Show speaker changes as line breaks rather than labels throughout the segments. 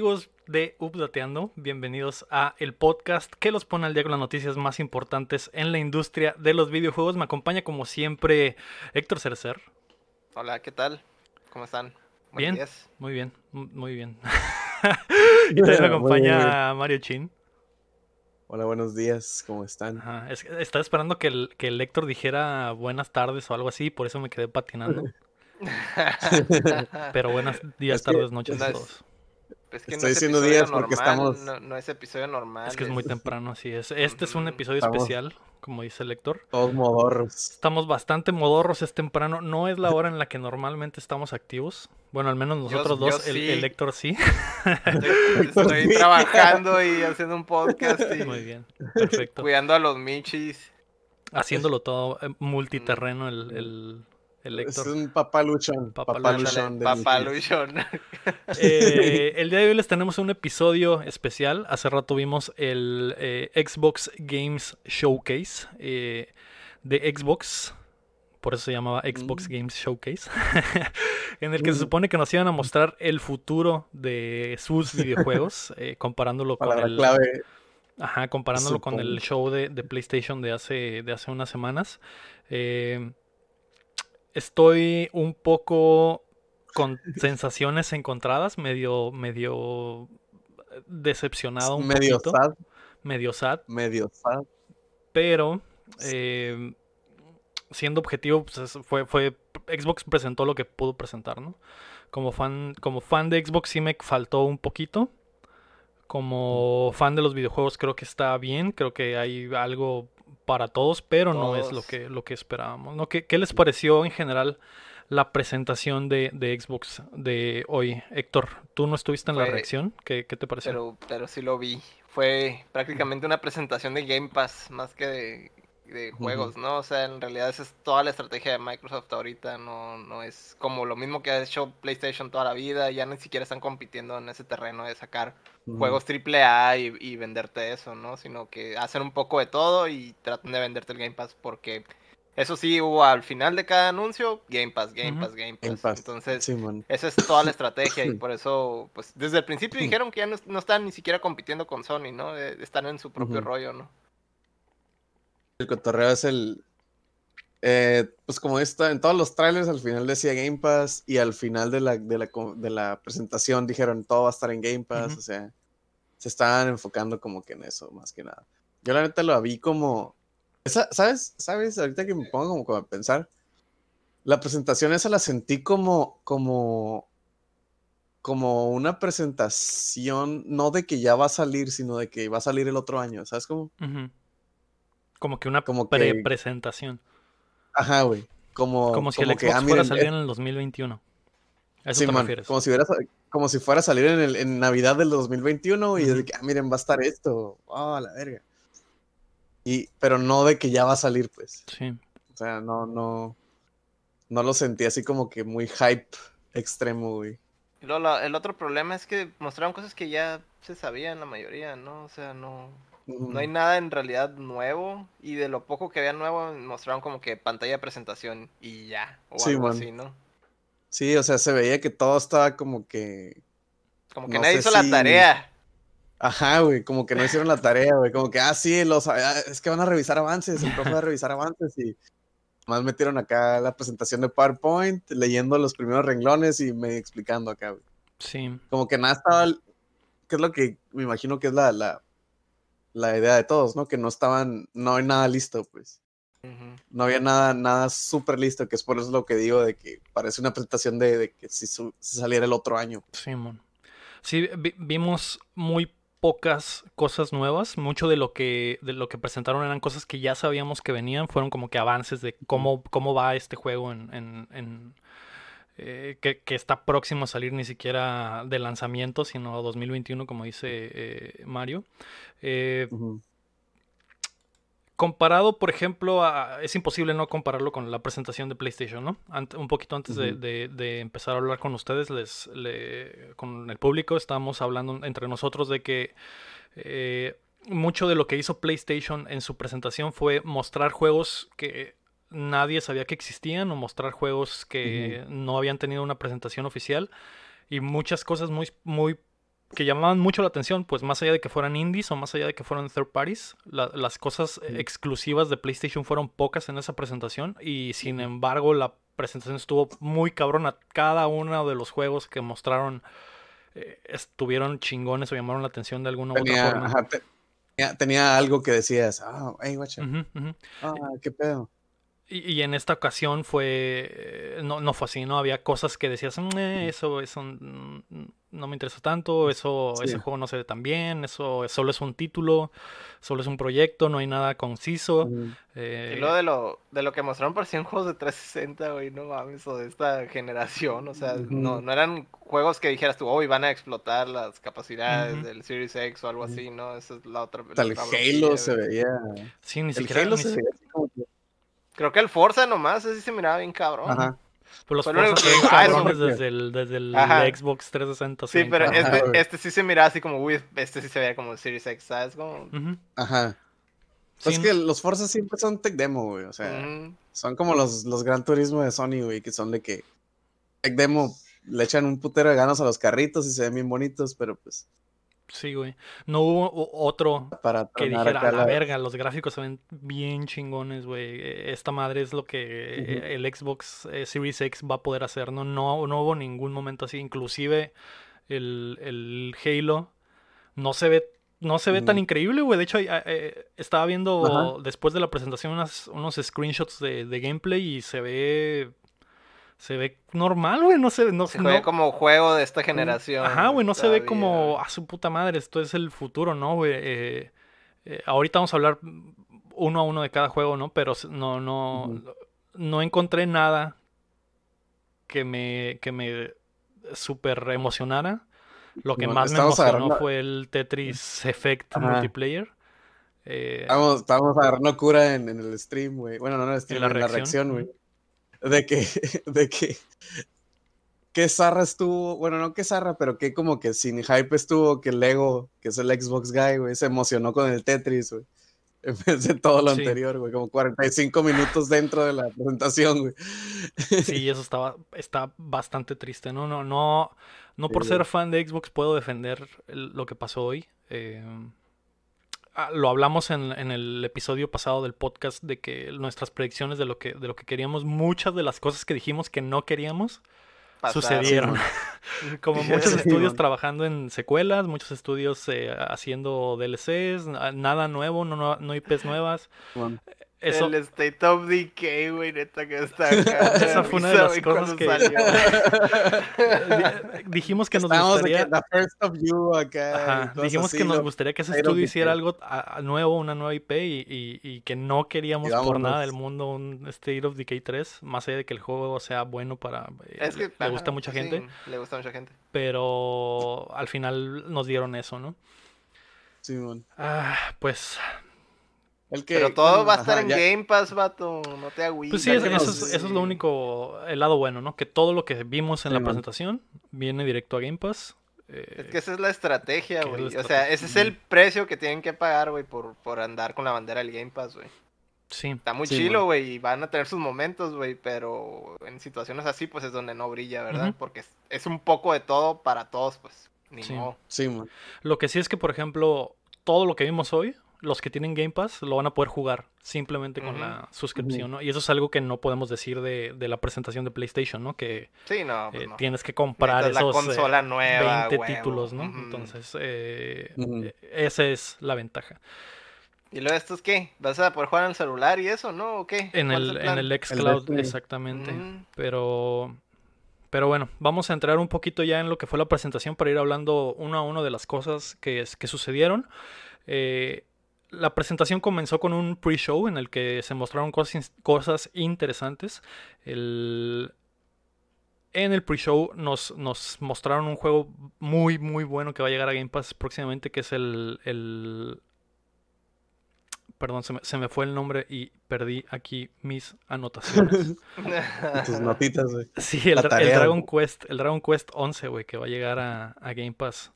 ¿Qué tal amigos de Updateando? Bienvenidos a el podcast que los pone al día con las noticias más importantes en la industria de los videojuegos. Me acompaña como siempre Héctor Cercer.
Hola, ¿qué tal? ¿Cómo están?
Bien, muy bien, muy bien. y también me acompaña Mario Chin.
Hola, buenos días, ¿cómo están?
estaba esperando que el, que el Héctor dijera buenas tardes o algo así, por eso me quedé patinando. Pero buenas días, tardes, noches a todos.
Es que Estoy diciendo días porque estamos. No, es episodio normal.
Es que es muy temprano, así es. Este es un episodio especial, como dice el lector.
Todos modorros.
Estamos bastante modorros, es temprano. No es la hora en la que normalmente estamos activos. Bueno, al menos nosotros dos, el, el, lector sí.
Estoy, trabajando y haciendo un podcast. Y
muy bien, perfecto.
Cuidando a los michis.
Haciéndolo todo eh, multiterreno el
es un papaluchón.
Papaluchón. Papaluchón.
Eh, el día de hoy les tenemos un episodio especial. Hace rato vimos el eh, Xbox Games Showcase eh, de Xbox. Por eso se llamaba Xbox mm. Games Showcase. en el que se mm. supone que nos iban a mostrar el futuro de sus videojuegos. comparándolo con el.
Clave.
Ajá, comparándolo con el show de, de, PlayStation de hace, de hace unas semanas. Eh, estoy un poco con sensaciones encontradas, medio, medio decepcionado un
medio
poquito.
Sad.
Medio sad.
Medio sad.
Pero eh, siendo objetivo, pues fue, fue. Xbox presentó lo que pudo presentar, ¿no? Como fan, como fan de Xbox sí me faltó un poquito. Como fan de los videojuegos creo que está bien. Creo que hay algo para todos, pero no es lo que, lo que esperábamos. ¿no? ¿Qué, les pareció en general la presentación de, Xbox de hoy? Héctor, tú no estuviste en la reacción, ¿Qué, te pareció?
Pero, pero sí lo vi. Fue prácticamente una presentación de Game Pass más que de, juegos, ¿no? O sea, en realidad esa es toda la estrategia de Microsoft ahorita, no, no es como lo mismo que ha hecho PlayStation toda la vida, ya ni siquiera están compitiendo en ese terreno de sacar juegos AAA y, y venderte eso, ¿no? Sino que hacen un poco de todo y tratan de venderte el Game Pass porque eso sí hubo al final de cada anuncio Game Pass, Game Pass, Game Pass. Entonces, esa es toda la estrategia y por eso, pues desde el principio dijeron que ya no, están ni siquiera compitiendo con Sony, ¿no? Eh, están en su propio rollo, ¿no?
El cotorreo es el, eh, pues como está en todos los trailers, al final decía Game Pass y al final de la, de la, de la presentación dijeron todo va a estar en Game Pass, o sea, se estaban enfocando como que en eso, más que nada. Yo la neta lo vi como, ¿sabes? ¿Sabes? Ahorita que me pongo como, a pensar, la presentación esa la sentí como, como, como una presentación, no de que ya va a salir, sino de que va a salir el otro año, ¿sabes cómo?
Como que una como pre-presentación.
Ajá, güey. Como,
como si el Xbox ah, fuera a salir eh en el 2021. ¿A eso te refieres?
Como si, como si fuera a salir en, el, en Navidad del 2021 y de que, ah, miren, va a estar esto. Oh, la verga. Y, pero no de que ya va a salir, pues.
Sí.
O sea, no, no. No lo sentí así como que muy hype extremo, güey.
el otro problema es que mostraron cosas que ya se sabían la mayoría, ¿no? O sea, no. No hay nada en realidad nuevo. Y de lo poco que había nuevo, mostraron como que pantalla de presentación y ya. O algo así, ¿no?
Sí, o sea, se veía que todo estaba como que.
Como que nadie hizo la tarea.
Ajá, güey, como que no hicieron la tarea, güey. Como que, ah, sí, los, ah, es que van a revisar avances, el profe va a revisar avances y más metieron acá la presentación de PowerPoint, leyendo los primeros renglones y me explicando acá, güey.
Sí.
Como que nada estaba, que es lo que me imagino que es la, la, la idea de todos, ¿no? Que no estaban, no hay nada listo, pues. No había nada, nada súper listo, que es por eso lo que digo de que parece una presentación de, que si, saliera el otro año.
Sí, mon. Sí, vimos muy pocas cosas nuevas. Mucho de lo que de lo que presentaron eran cosas que ya sabíamos que venían. Fueron como que avances de cómo, cómo va este juego en, eh, que, está próximo a salir ni siquiera de lanzamiento, sino 2021, como dice eh, Mario. Eh, comparado, por ejemplo, es imposible no compararlo con la presentación de PlayStation, ¿no? un poquito antes de, empezar a hablar con ustedes, les, con el público, estábamos hablando entre nosotros de que mucho de lo que hizo PlayStation en su presentación fue mostrar juegos que nadie sabía que existían o mostrar juegos que no habían tenido una presentación oficial y muchas cosas muy, muy que llamaban mucho la atención, pues más allá de que fueran indies o más allá de que fueran third parties, la- las cosas exclusivas de PlayStation fueron pocas en esa presentación y sin embargo la presentación estuvo muy cabrona. Cada uno de los juegos que mostraron eh, estuvieron chingones o llamaron la atención de alguna u otra forma.
ajá, te- tenía, tenía algo que decías, ah, hey, guacha, ah, qué pedo.
Y, y en esta ocasión fue. eh, No, no fue así, ¿no? Había cosas que decías, "Mm, eh, eso, eso no me interesa tanto, eso,
Sí.
ese juego no se ve tan bien, eso solo es un título, solo es un proyecto, no hay nada conciso. Eh,
Y luego de lo, de lo que mostraron parecían juegos de 360, güey, no mames, o de esta generación, o sea, no, no eran juegos que dijeras tú, hoy van a explotar las capacidades del Series X o algo así, ¿no? Esa es la otra.
Hasta
la
el
otra
Halo se veía.
sí, ni
El
siquiera.
Halo
ni
se veía así como que.
Creo que el Forza nomás, ese sí se miraba bien cabrón.
Ajá.
pues los Forza
que-
se ven
eso
cabrones desde el, desde el. Xbox 360. se
Sí, pero.
Ajá,
este,
güey.
este sí se miraba así como, uy, este sí se veía como Series X, ¿sabes? Como...
Ajá. Pues
Sí,
es que los Forza siempre son tech demo, güey. O sea, son como los, los Gran Turismo de Sony, güey, que son de que tech demo le echan un putero de ganas a los carritos y se ven bien bonitos, pero pues
Sí, güey. No hubo otro
para
que dijera, a la
la-
verga, los gráficos se ven bien chingones, güey. Eh, Esta madre es lo que eh, el Xbox eh, Series X va a poder hacer, ¿no? No, no hubo ningún momento así. Inclusive el, el Halo no se ve, no se ve tan increíble, güey. De hecho, eh, estaba viendo
Ajá.
después de la presentación unas- unos screenshots de, de gameplay y se ve... Se ve normal, güey. No se, no,
Se
no-
juega como juego de esta generación.
Ajá, güey, no se ve como a su puta madre, esto es el futuro, ¿no, güey? Eh, eh, ahorita vamos a hablar uno a uno de cada juego, ¿no? Pero no, no, no encontré nada que me, que me super emocionara. Lo que más me
estamos
emocionó
agarrando-
fue el Tetris Effect
Ajá.
multiplayer. Eh,
Estábamos, estábamos agarrando cura en, en el stream, güey. Bueno, no en el stream,
la
en la
reacción,
reacción, güey. De que, de que, que Zarra estuvo, bueno, no que Zarra, pero que como que sin hype estuvo que Lego, que es el Xbox guy, güey, se emocionó con el Tetris, güey. En vez de todo lo
Sí.
anterior, güey, como 45 minutos dentro de la presentación, güey.
Sí, eso estaba, está bastante triste, ¿no? No, no, no por
Sí.
ser fan de Xbox puedo defender lo que pasó hoy. Eh, lo hablamos en, en el episodio pasado del podcast de que nuestras predicciones de lo que, de lo que queríamos, muchas de las cosas que dijimos que no queríamos, sucedieron. Como muchos
Sí,
estudios trabajando en secuelas, muchos estudios eh, haciendo DLCs, na- nada nuevo, no, no, no IPs nuevas. Eso,
El State of Decay, güey, neta que está acá.
Esa fue una de las cosas que-
salió.
dijimos que nos gustaría...
que the first of you acá.
Ajá, dijimos
así,
que nos gustaría que ese estudio hiciera algo a- a nuevo, una nueva IP y, y- y que no queríamos por nada del mundo un State of Decay 3, más allá de que el juego sea bueno para... eh,
Es que
le, le gusta a
ajá,
mucha
sí,
gente,
le gusta a mucha gente.
pero al final nos dieron eso, ¿no?
Simón.
Ah, pues...
El que,
Pero todo va a estar
ajá,
en
ya-
Game Pass, vato. No te agüites.
Pues sí,
Ya
es-
que
eso,
nos-
es, eso es lo único, el lado bueno, ¿no? Que todo lo que vimos en
Sí,
la
man.
presentación viene directo a Game Pass. eh,
Es que esa es la estrategia,
¿Qué es la
güey. O sea, ese es el precio que tienen que pagar, güey, por, por andar con la bandera del Game Pass, güey.
sí,
Está muy
Sí,
chilo,
man.
güey, y van a tener sus momentos, güey, pero en situaciones así, pues es donde no brilla, ¿verdad? Porque es, es un poco de todo para todos, pues. Ni
Sí.
modo.
Simón.
Lo que sí es que, por ejemplo, todo lo que vimos hoy, los que tienen Game Pass lo van a poder jugar simplemente con la suscripción, ¿no? Y eso es algo que no podemos decir de, de la presentación de PlayStation, ¿no? Que
Sí, no, pues
eh,
no.
tienes que comprar
Necesitas
esos
la
eh,
consola nueva,
20
huevo.
títulos, ¿no? Entonces, eh, eh, esa es la ventaja.
¿Y luego esto es qué? ¿Vas a poder jugar en el celular y eso, no? ¿O qué?
En
¿Cuál es
el, en el xCloud, exactamente. Pero, pero bueno, vamos a entrar un poquito ya en lo que fue la presentación para ir hablando uno a uno de las cosas que, es- que sucedieron. Eh, la presentación comenzó con un pre-show en el que se mostraron cosas, cosas interesantes. El- en el pre-show nos, nos mostraron un juego muy, muy bueno que va a llegar a Game Pass próximamente, que es el... el- Perdón, se me, se me fue el nombre y perdí aquí mis anotaciones.
Tus notitas, güey.
Sí, el, el Dragon
güey.
Quest, el Dragon Quest 11, güey, que va a llegar a, a Game Pass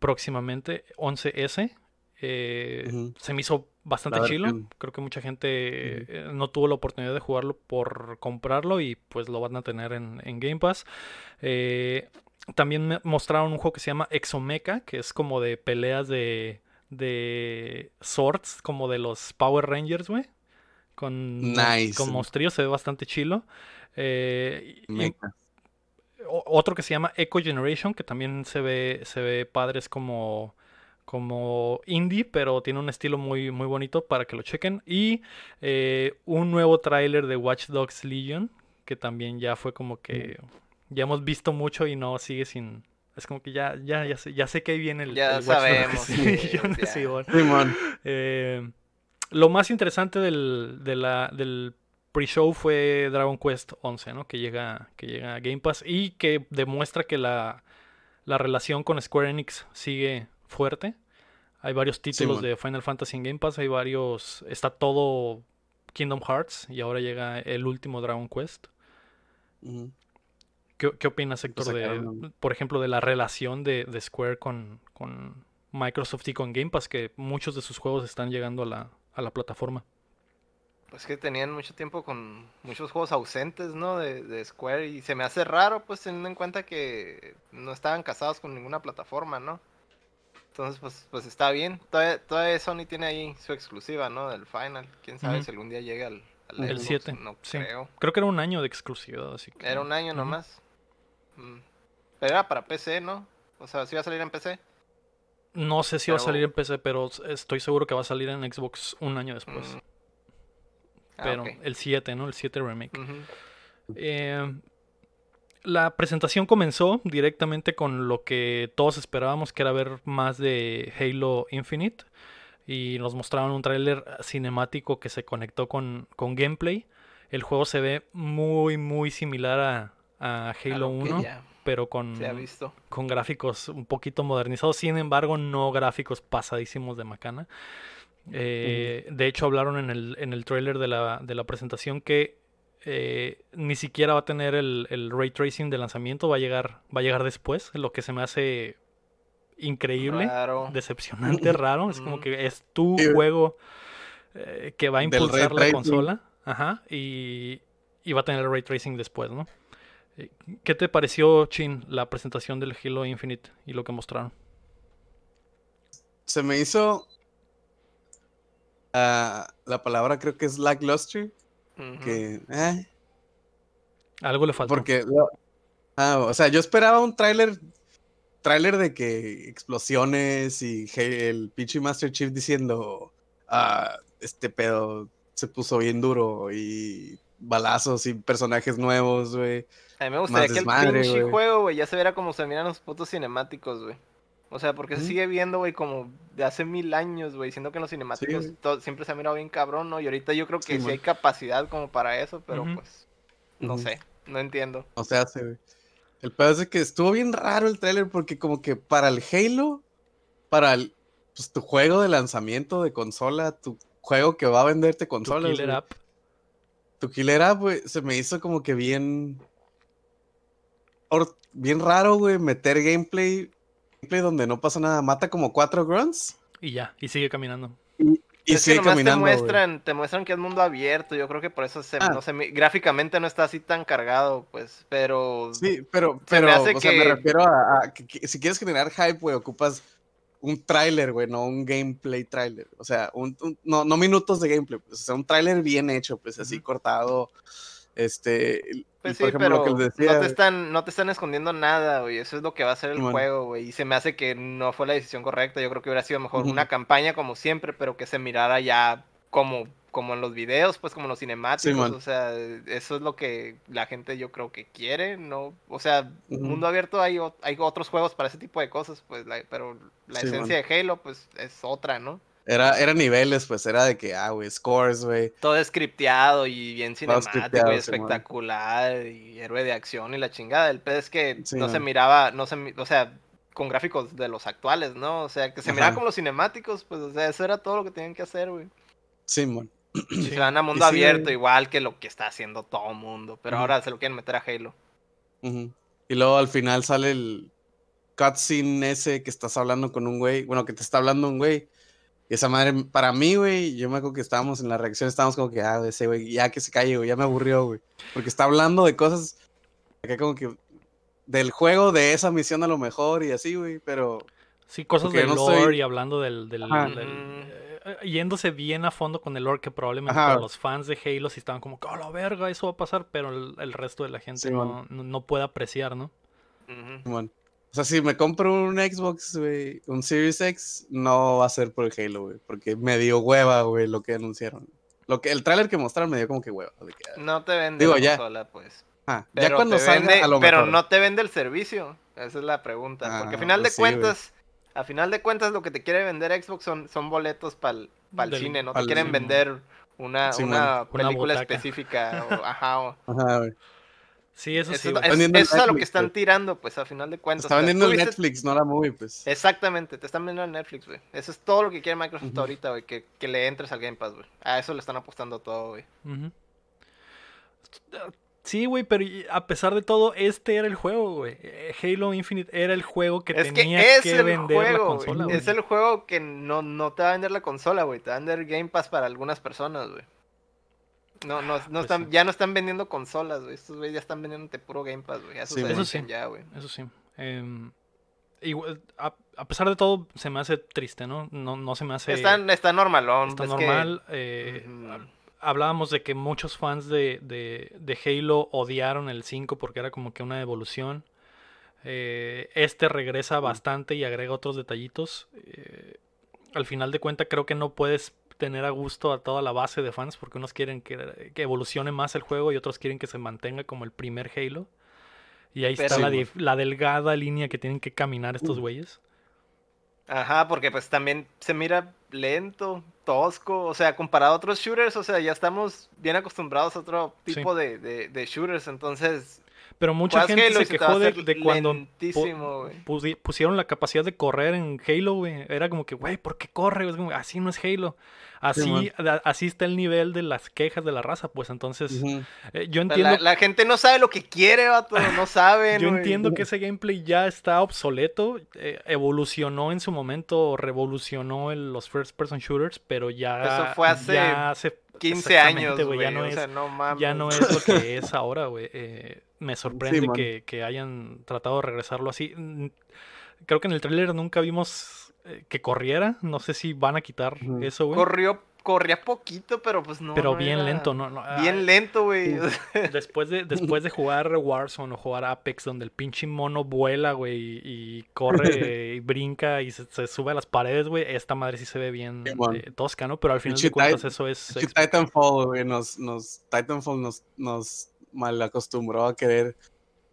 próximamente, 11S. Eh. Se me hizo bastante
La
chilo.
versión.
Creo que mucha gente eh, no tuvo la oportunidad de jugarlo por comprarlo y pues lo van a tener en, en Game Pass. Eh, también me mostraron un juego que se llama Exomecha, que es como de peleas de, de swords, como de los Power Rangers, güey. Con,
Nice.
con monstrillos, se ve bastante chilo. Eh, y- otro que se llama Echo Generation, que también se ve, se ve padre, es como, como indie, pero tiene un estilo muy, muy bonito para que lo chequen. Y eh, un nuevo tráiler de Watch Dogs Legion, que también ya fue como que ya hemos visto mucho y no sigue sin... Es como que ya, ya, ya sé, ya sé que ahí viene el,
Ya
el Watch Dogs
sabemos, sí,
Legion,
ya.
sí, bueno.
Simón.
Eh, lo más interesante del, de la- del pre-show fue Dragon Quest 11, ¿no? Que llega, que llega a Game Pass y que demuestra que la, la relación con Square Enix sigue fuerte. Hay varios títulos de Final Fantasy en Game Pass, hay varios... Está todo Kingdom Hearts y ahora llega el último Dragon Quest. ¿Qué, qué opinas, Héctor, de, por ejemplo, de la relación de, de Square con, con Microsoft y con Game Pass? Que muchos de sus juegos están llegando a la, a la plataforma.
Pues que tenían mucho tiempo con muchos juegos ausentes, ¿no? De, de Square. Y se me hace raro, pues, teniendo en cuenta que no estaban casados con ninguna plataforma, ¿no? Entonces, pues, pues está bien. Todavía, todavía Sony tiene ahí su exclusiva, ¿no? Del Final. Quién sabe si algún día llega al, al
El
Xbox,
7,
No
sí.
creo.
Creo que era un año de exclusividad, así que...
Era un año nomás. Mm. Pero era para PC, ¿no? O sea, si iba a salir en PC.
No sé si va a salir en PC, pero estoy seguro que va a salir en Xbox un año después.
Mm. Ah,
pero el 7, ¿no? El 7 Remake. Eh, la presentación comenzó directamente con lo que todos esperábamos, que era ver más de Halo Infinite. Y nos mostraron un tráiler cinemático que se conectó con, con gameplay. El juego se ve muy, muy similar a, Halo
lo que
1,
ya
pero con,
se ha visto.
con gráficos un poquito modernizados, sin embargo, no gráficos pasadísimos de macana. Eh, De hecho, hablaron en el, en el trailer de la, de la presentación que eh, ni siquiera va a tener el, el ray tracing de lanzamiento, va a llegar, va a llegar después, lo que se me hace increíble,
Raro.
decepcionante, raro. Es como que es tu
Sí.
juego eh, que va a impulsar la consola. Ajá. Y, y va a tener el ray tracing después, ¿no? Eh, ¿Qué te pareció, Chin, la presentación del Halo Infinite y lo que mostraron?
Se me hizo. ah, la palabra creo que es lackluster. Que. eh,
Algo le faltó.
porque. ah, o sea, yo esperaba un tráiler. Tráiler de que explosiones y el pinche Master Chief diciendo. Ah, este pedo se puso bien duro y balazos y personajes nuevos, güey.
A mí me gustaría que el
desmadre,
pinche juego, güey, ya se viera como se miran los putos cinemáticos, güey. O sea, porque se sigue viendo, güey, como de hace mil años, güey, siendo que en los cinemáticos todo- siempre se ha mirado bien cabrón, ¿no? Y ahorita yo creo que
Sí,
hay capacidad como para eso, pero pues, no sé, no entiendo.
No se hace, güey. El pedo es que estuvo bien raro el tráiler porque como que para el Halo, para el, pues, tu juego de lanzamiento de consola, tu juego que va a venderte
Tu
consolas,
killer app.
tu killer app, güey, se me hizo como que bien or- bien raro, güey, meter gameplay, gameplay donde no pasa nada, mata como cuatro grunts
Y ya, y sigue caminando.
y
es que
sigue caminando,
te muestran, te muestran que es mundo abierto, yo creo que por eso se,
Ah.
no se gráficamente no está así tan cargado, pues, pero
Sí, pero,
Se me
pero,
hace
o sea, me
que-
refiero a, a que, que si quieres generar hype, güey, ocupas un tráiler, güey, no un gameplay tráiler. O sea, un, un- no, no minutos de gameplay, pues, o sea, un tráiler bien hecho, pues así
Ujú.
cortado. Este,
Pues sí,
ejemplo,
pero
decía,
no te están, no te están escondiendo nada, güey. Eso es lo que va a ser el juego, güey. Y se me hace que no fue la decisión correcta. Yo creo que hubiera sido mejor una campaña como siempre, pero que se mirara ya como, como en los videos, pues como en los cinemáticos. O sea, eso es lo que la gente yo creo que quiere, ¿no? O sea,
Ujú.
mundo abierto hay, hay otros juegos para ese tipo de cosas, pues, la- pero la esencia de Halo, pues, es otra, ¿no?
Era, era niveles, pues era de que, ah, güey, scores, güey.
Todo scripteado y bien cinemático y espectacular y héroe de acción y la chingada. El pedo es que no se miraba, no se, o sea, con gráficos de los actuales, ¿no? O sea, que se miraba como los cinemáticos, pues, o sea, eso era todo lo que tenían que hacer, güey.
Simón.
Y
Sí.
se van a mundo
sí,
abierto, igual que lo que está haciendo todo mundo, pero ahora se lo quieren meter a Halo.
Y luego al final sale el cutscene ese que estás hablando con un güey, bueno, que te está hablando un güey. Esa madre, para mí, güey, yo me acuerdo que estábamos en la reacción, estábamos como que, ah, ese güey, ya que se calle, güey, ya me aburrió, güey. Porque está hablando de cosas acá como que del juego, de esa misión a lo mejor y así, güey, pero...
Sí, cosas del
no
lore y hablando del... del-
Ajá.
del-
Mm.
eh, yéndose bien a fondo con el lore que probablemente
Ajá.
para los fans de Halo sí estaban como, ¡oh, la verga! Eso va a pasar, pero el, el resto de la gente
Sí,
no, no, no puede apreciar, ¿no?
Bueno, o sea, si me compro un Xbox, güey, un Series X, no va a ser por el Halo, güey, porque me dio hueva, güey, lo que anunciaron. Lo que, el tráiler que mostraron me dio como que hueva. que,
No te vende
Digo,
la
ya.
consola, pues.
ah,
Pero
ya cuando salga,
vende-
a lo
Pero
mejor.
no te vende el servicio. Esa es la pregunta. Porque
Ah,
a final
pues
de
sí,
cuentas, a final de cuentas lo que te quiere vender Xbox son, son boletos para el cine, no te quieren vender una,
Sí,
una
Una
película específica. o- ajá, o-
Ajá, güey.
Sí, eso
eso,
sí.
es- eso es a lo que están tirando, pues a final de cuentas.
Está
O sea,
vendiendo el Netflix, no la movie, pues.
Exactamente, te están vendiendo el Netflix, güey. Eso es todo lo que quiere Microsoft ahorita, güey. Que, que le entres al Game Pass, güey. A eso le están apostando todo, güey.
Ujú. Sí, güey, pero a pesar de todo, este era el juego, güey. Halo Infinite era el juego que
Es que
tenía
es
que,
el
vender la
juego,
consola,
güey.
güey.
Es el juego que no, no te va a vender la consola, güey. Te va a vender Game Pass para algunas personas, güey. No, no, no
Pues
están,
sí.
ya no están vendiendo consolas, güey. Estos güeyes ya están vendiéndote puro Game Pass, güey. Eso
Sí.
Eso sí.
ya, güey.
Eso sí. Em, igual, a, a pesar de todo, se me hace triste, ¿no? No, no se me hace...
Está, está normalón.
está
que-
normal. eh, hablábamos de que muchos fans de, de- de Halo odiaron el 5 porque era como que una evolución. Eh, este regresa bastante y agrega otros detallitos. Eh, al final de cuentas creo que no puedes tener a gusto a toda la base de fans porque unos quieren que, que evolucione más el juego y otros quieren que se mantenga como el primer Halo. Y ahí está la, la delgada línea que tienen que caminar estos
Mm.
güeyes.
Ajá, porque pues también se mira lento, tosco, o sea, comparado a otros shooters, o sea, ya estamos bien acostumbrados a otro
Sí.
tipo de, de, de shooters, entonces
Pero mucha
juegas
gente
Halo
se quejó de, de cuando pu- pusieron la capacidad de correr en Halo, güey. Era como que, güey, ¿por qué corre? Es como, así no es Halo. Así, así está el nivel de las quejas de la raza, pues entonces eh, yo entiendo,
la, la gente no sabe lo que quiere, vato, no saben,
yo entiendo que ese gameplay ya está obsoleto, eh, evolucionó en su momento, revolucionó el- los first person shooters, pero ya
Eso fue hace
ya hace
15 años, güey,
ya no
o sea, no
ya no es lo que es ahora, güey. Eh, me sorprende que, que hayan tratado de regresarlo así. Creo que en el tráiler nunca vimos eh, que corriera. No sé si van a quitar eso, güey.
Corrió, corría poquito, pero pues no.
pero
no
bien
era-
lento, ¿no? no,
Bien
ah,
lento, güey.
Después de, después de jugar Warzone o jugar Apex, donde el pinche mono vuela, güey, y, y corre y brinca y se, se sube a las paredes, güey, esta madre sí se ve bien eh, tosca, ¿no? Pero al final de cuentas eso es...
Titanfall, güey, nos, nos, Titanfall nos, nos mal acostumbró a querer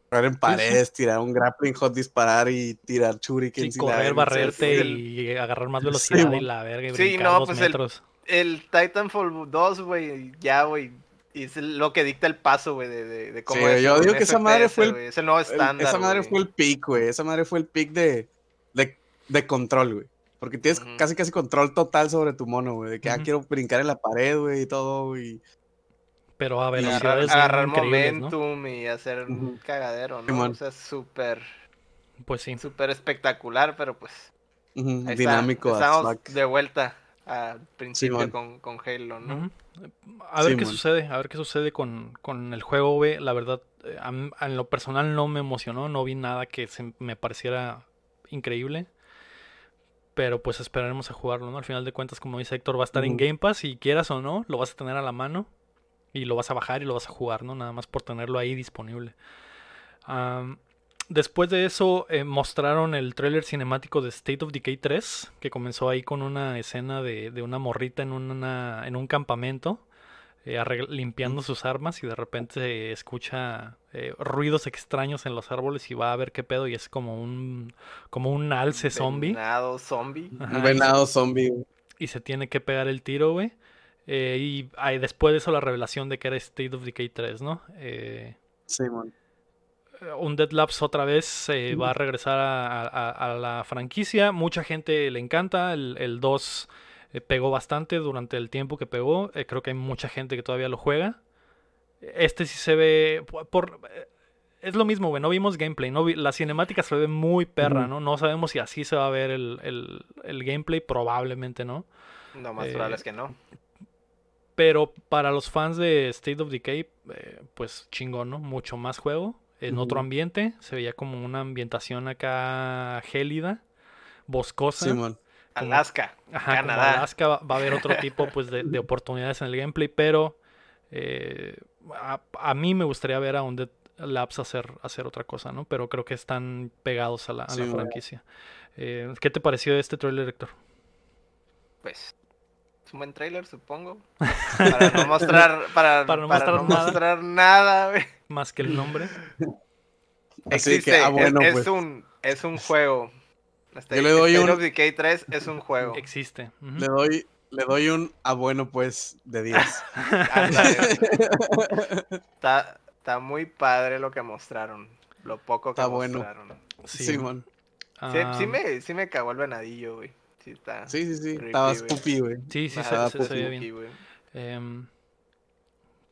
correr en paredes, tirar un grappling hot, disparar y tirar
sí,
shurikens. y la
correr,
verga,
barrerte
sí,
y agarrar más
Sí,
velocidad y la verga y
Sí,
brincar
no, pues el-
metros.
el Titanfall 2, güey, ya, güey. Es lo que dicta el paso, güey, de, de, de cómo
Sí,
es
yo digo que esa madre fue el-
güey, es el nuevo
El-
estándar.
esa madre fue el pick, güey. Esa madre fue el pick de, de, de control, güey. Porque tienes casi casi control total sobre tu mono, güey. De que ah,
Ujú.
quiero brincar en la pared, güey, y todo, güey.
Pero a
agarrar,
velocidades bien
agarrar
increíbles, ¿no?
momentum y hacer un cagadero, ¿no?
Simón.
O sea, súper,
Pues sí.
súper espectacular, pero pues
Dinámico,
Estamos de vuelta al principio con, con Halo, ¿no?
A ver
Sí,
qué sucede, a ver qué sucede con, con el juego, güey. La verdad, eh, en lo personal no me emocionó, no vi nada que se me pareciera increíble. Pero pues esperaremos a jugarlo, ¿no? Al final de cuentas, como dice Héctor, va a estar en. Game Pass y quieras o no, lo vas a tener a la mano y lo vas a bajar y lo vas a jugar, ¿no? Nada más por tenerlo ahí disponible. Después de eso eh, mostraron el tráiler cinemático de State of Decay 3, que comenzó ahí con una escena de, de una morrita en, una, en un campamento, eh, limpiando sus armas y de repente se escucha eh, ruidos extraños en los árboles y va a ver qué pedo y es como un, como un alce zombie.
Venado zombie.
Ajá,
Un
y se-
venado zombie, güey.
y se tiene que pegar el tiro, güey. Eh, y ahí después de eso la revelación de que era State of Decay 3, ¿no? Eh,
Sí, man.
un Dead Labs otra vez eh, va a regresar a, a- a la franquicia. Mucha gente le encanta. El, el 2 eh, pegó bastante durante el tiempo que pegó. Eh, creo que hay mucha gente que todavía lo juega. Este sí se ve. Por, por- eh, es lo mismo, güey. No vimos gameplay. No vi- la cinemática se ve muy perra. ¿no? No sabemos si así se va a ver el, el- el gameplay. Probablemente no.
No, más
Eh,
probable es que no.
Pero para los fans de State of Decay, eh, pues chingón, ¿no? Mucho más juego. en otro ambiente. Se veía como una ambientación acá gélida, boscosa.
Simón.
como-
Alaska,
Ajá, como
Canadá.
Alaska va, va a haber otro tipo pues, de, de oportunidades en el gameplay, pero eh, a, a mí me gustaría ver a Undead Labs hacer, hacer otra cosa, ¿no? Pero creo que están pegados a la, a
Sí,
franquicia. Eh, ¿Qué te pareció este trailer, Héctor?
pues es un buen trailer, supongo. Para no mostrar, para,
Para no
para
mostrar
no
nada.
mostrar nada, güey.
Más que el nombre.
Así
Existe,
que, ah,
es-
bueno,
es,
pues.
un, es un juego.
Yo le doy
State
un-
of Decay 3 es un juego.
Existe. ujú.
Le doy, le doy un a bueno, pues, de 10.
Ándale, güey. está, está muy padre lo que mostraron. Lo poco que
Está bueno.
mostraron.
Sí.
Simón.
Sí,
Ah,
sí me, sí me cagó el venadillo, güey. Sí, está.
Sí, sí, Estaba
güey.
spoopy, güey.
sí, sí, se, se- se ve bien.
güey.
Em,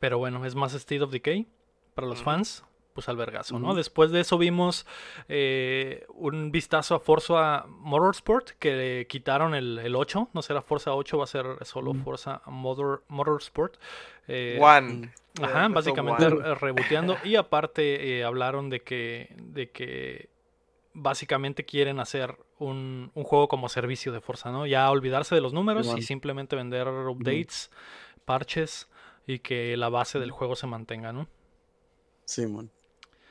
pero bueno, es más State of Decay para los fans, pues al vergazo, ¿no? Después de eso vimos eh, un vistazo a Forza Motorsport, que le quitaron el, el 8, no será Forza 8, va a ser solo. Forza Motor, Motorsport. eh,
One.
Ajá, básicamente
One.
reboteando. Y aparte eh, hablaron de que, de que básicamente quieren hacer un, un juego como servicio de Forza, ¿no? Ya olvidarse de los números y simplemente vender updates, parches y que la base del juego se mantenga, ¿no?
Simón.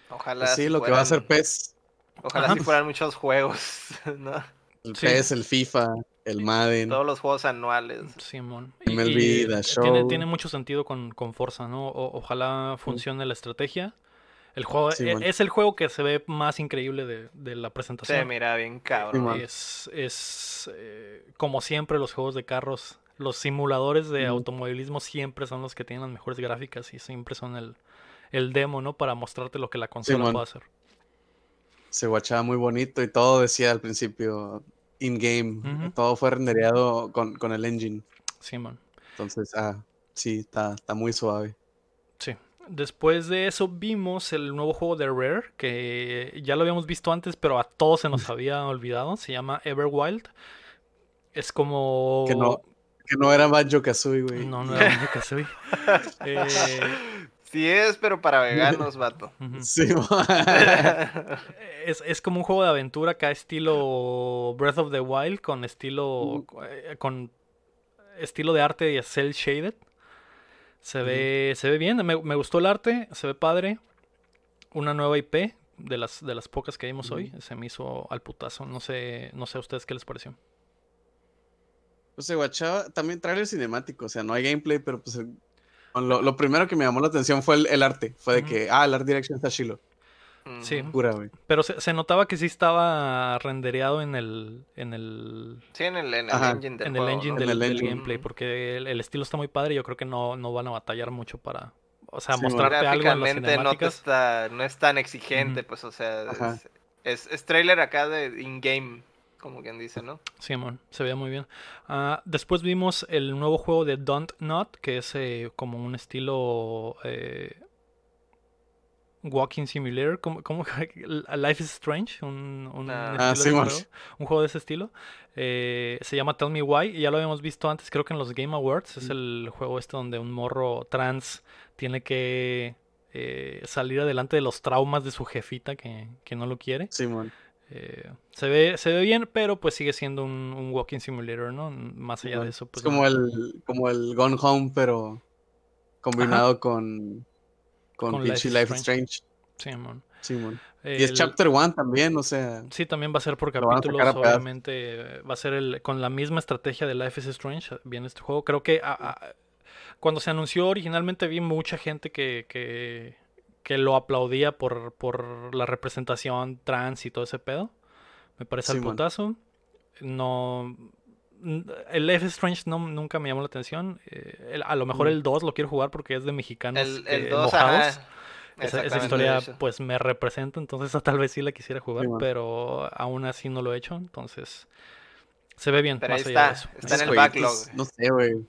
Ojalá.
Pues sí,
si
lo que va a hacer PES.
Ojalá si fueran muchos juegos, ¿no?
El
Sí.
PES, el FIFA, el Madden.
Todos los juegos anuales.
Simón.
MLB,
Y- y
The
tiene,
Show.
tiene mucho sentido con, con Forza, ¿no? O- ojalá funcione la estrategia. El juego
Sí,
e- es el juego que se ve más increíble de, de la
Se
presentación.
mira bien
Sí,
cabrón.
man.
Es, es eh, como siempre los juegos de carros, los simuladores de automovilismo siempre son los que tienen las mejores gráficas y siempre son el, el demo, ¿no? Para mostrarte lo que la consola
man.
puede hacer.
Se guachaba muy bonito y todo decía al principio in-game. Todo fue rendereado con, con el engine.
Simón.
Entonces, ah, sí, está, está muy suave.
Después de eso vimos el nuevo juego de Rare, que ya lo habíamos visto antes, pero a todos se nos había olvidado. Se llama Everwild. Es como...
Que no, que no era Banjo Kazooie, güey.
No, no era Banjo-Kazooie. Eh,
Sí es, pero para veganos, vato.
Sí,
Es, es como un juego de aventura acá estilo Breath of the Wild con estilo eh, con estilo de arte y cel shaded. Se ve se ve bien, me, me gustó el arte, se ve padre. Una nueva IP de las de las pocas que vimos hoy, se me hizo al putazo. No sé, no sé a ustedes qué les pareció.
Pues se guachaba, también trailer cinemático, o sea, no hay gameplay, pero pues el- lo, lo primero que me llamó la atención fue el, el arte. Fue de que, ah, el art direction está chilo.
Sí.
Ujú.
Pura, güey.
Pero se, se notaba que sí estaba rendereado en el en el
Sí, en el, en el engine del
en el engine
¿no?
del,
En el
del
engine.
gameplay, porque el, el estilo está muy padre y yo creo que no, no van a batallar mucho para, o sea,
Sí,
mostrarte algo en las
no,
cinemáticas.
está, no es tan exigente, pues, o sea, es, es, es trailer acá de in-game, como quien dice, ¿no?
Simón, se veía muy bien. Ah, después vimos el nuevo juego de Don't Not, que es eh, como un estilo eh, Walking Simulator, como, como Life is Strange, un, un
Ah.
estilo
Ah,
de
Simón.
juego, un juego de ese estilo. Eh, se llama Tell Me Why, y ya lo habíamos visto antes, creo que en los Game Awards, es el juego este donde un morro trans tiene que eh, salir adelante de los traumas de su jefita que, que no lo quiere.
Simón.
Eh, se ve, se ve bien, pero pues sigue siendo un, un walking simulator, ¿no? Más allá de eso, pues.
es como
no.
el, como el Gone Home, pero combinado con, con,
Con Life is
Life Strange.
Sí, mon.
Simón. Y es Chapter One también, o sea.
Sí, también va a ser por capítulos, obviamente. Va a ser el, con la misma estrategia de Life is Strange. Viene este juego. Creo que a- a- cuando se anunció originalmente vi mucha gente que, que, que lo aplaudía por, por la representación trans y todo ese pedo. Me parece al putazo. No. El Life is Strange no, nunca me llamó la atención. eh, el- a lo mejor
Mm.
el 2 lo quiero jugar porque es de mexicanos
El, el 2,
mojados. Esa, historia pues me representa, entonces tal vez sí la quisiera jugar,
Sí,
pero aún así no lo he hecho, entonces se ve bien
Pero
más
ahí
allá de
está,
eso.
está en el backlog.
No sé, güey.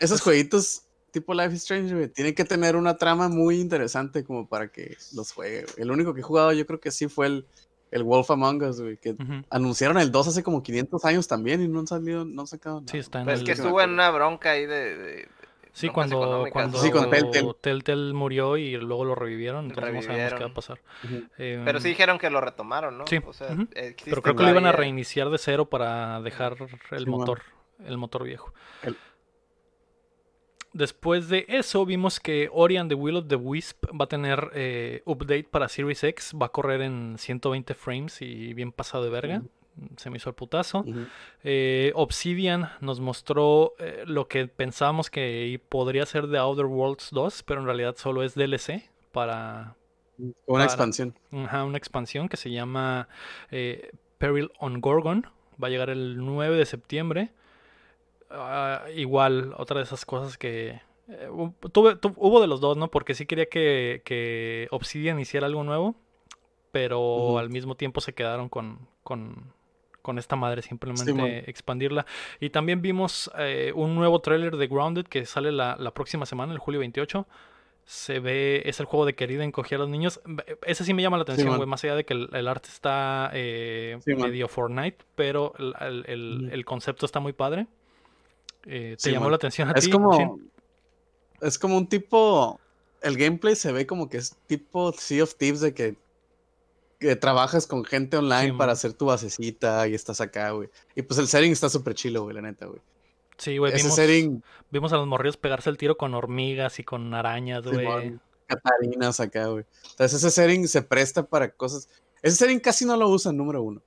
Esos jueguitos tipo Life is Strange, güey, tienen que tener una trama muy interesante como para que los juegue. El único que he jugado yo creo que sí fue el, el Wolf Among Us, güey, que anunciaron el 2 hace como 500 años también y no han salido, no han sacado nada.
Sí, está en
Pues
el...
que
sí me
estuvo en una bronca ahí de, de-
Sí, cuando, cuando,
Sí, con Telltale.
Telltale murió y luego lo revivieron, entonces no sabemos qué va a
Revivieron.
pasar. Eh,
Pero sí dijeron que lo retomaron, ¿no?
Sí,
O sea,
pero creo que lo iban a reiniciar de cero para dejar el
man.
motor, el motor viejo.
El-
Después de eso vimos que Ori and the Will of the Wisp va a tener eh, update para Series X, va a correr en 120 frames y bien pasado de verga. Se me hizo el putazo. Eh, Obsidian nos mostró eh, lo que pensábamos que podría ser The Outer Worlds 2, pero en realidad solo es DLC para,
Una
Para-
expansión.
Ajá, una expansión que se llama Peril on Gorgon. Va a llegar el 9 de septiembre. Ah, igual, otra de esas cosas que... eh, tuve- tu- hubo de los dos, ¿no? Porque sí quería que, que Obsidian hiciera algo nuevo. Pero al mismo tiempo se quedaron con, con, con esta madre, simplemente expandirla. Y también vimos eh, un nuevo tráiler de Grounded que sale la, la próxima semana, el julio 28 se ve, es el juego de querida encogía a los niños. Ese sí me llama la atención, güey, más allá de que el, el arte está eh,
Sí, man.
medio Fortnite, pero el, el- el concepto está muy padre. Eh, ¿Te
Sí,
llamó
man.
la atención a
Es
ti?
como.
Shin?
Es como un tipo. El gameplay se ve como que es tipo Sea of Thieves de que. Que trabajas con gente online
Sí,
para
man.
hacer tu basecita y estás acá, güey. Y pues el setting está súper chilo, güey, la neta, güey.
Sí, güey, vimos,
setting,
vimos a los morrillos pegarse el tiro con hormigas y con arañas, güey.
Catarinas acá, güey. Entonces ese setting se presta para cosas. Ese setting casi no lo usan, número uno.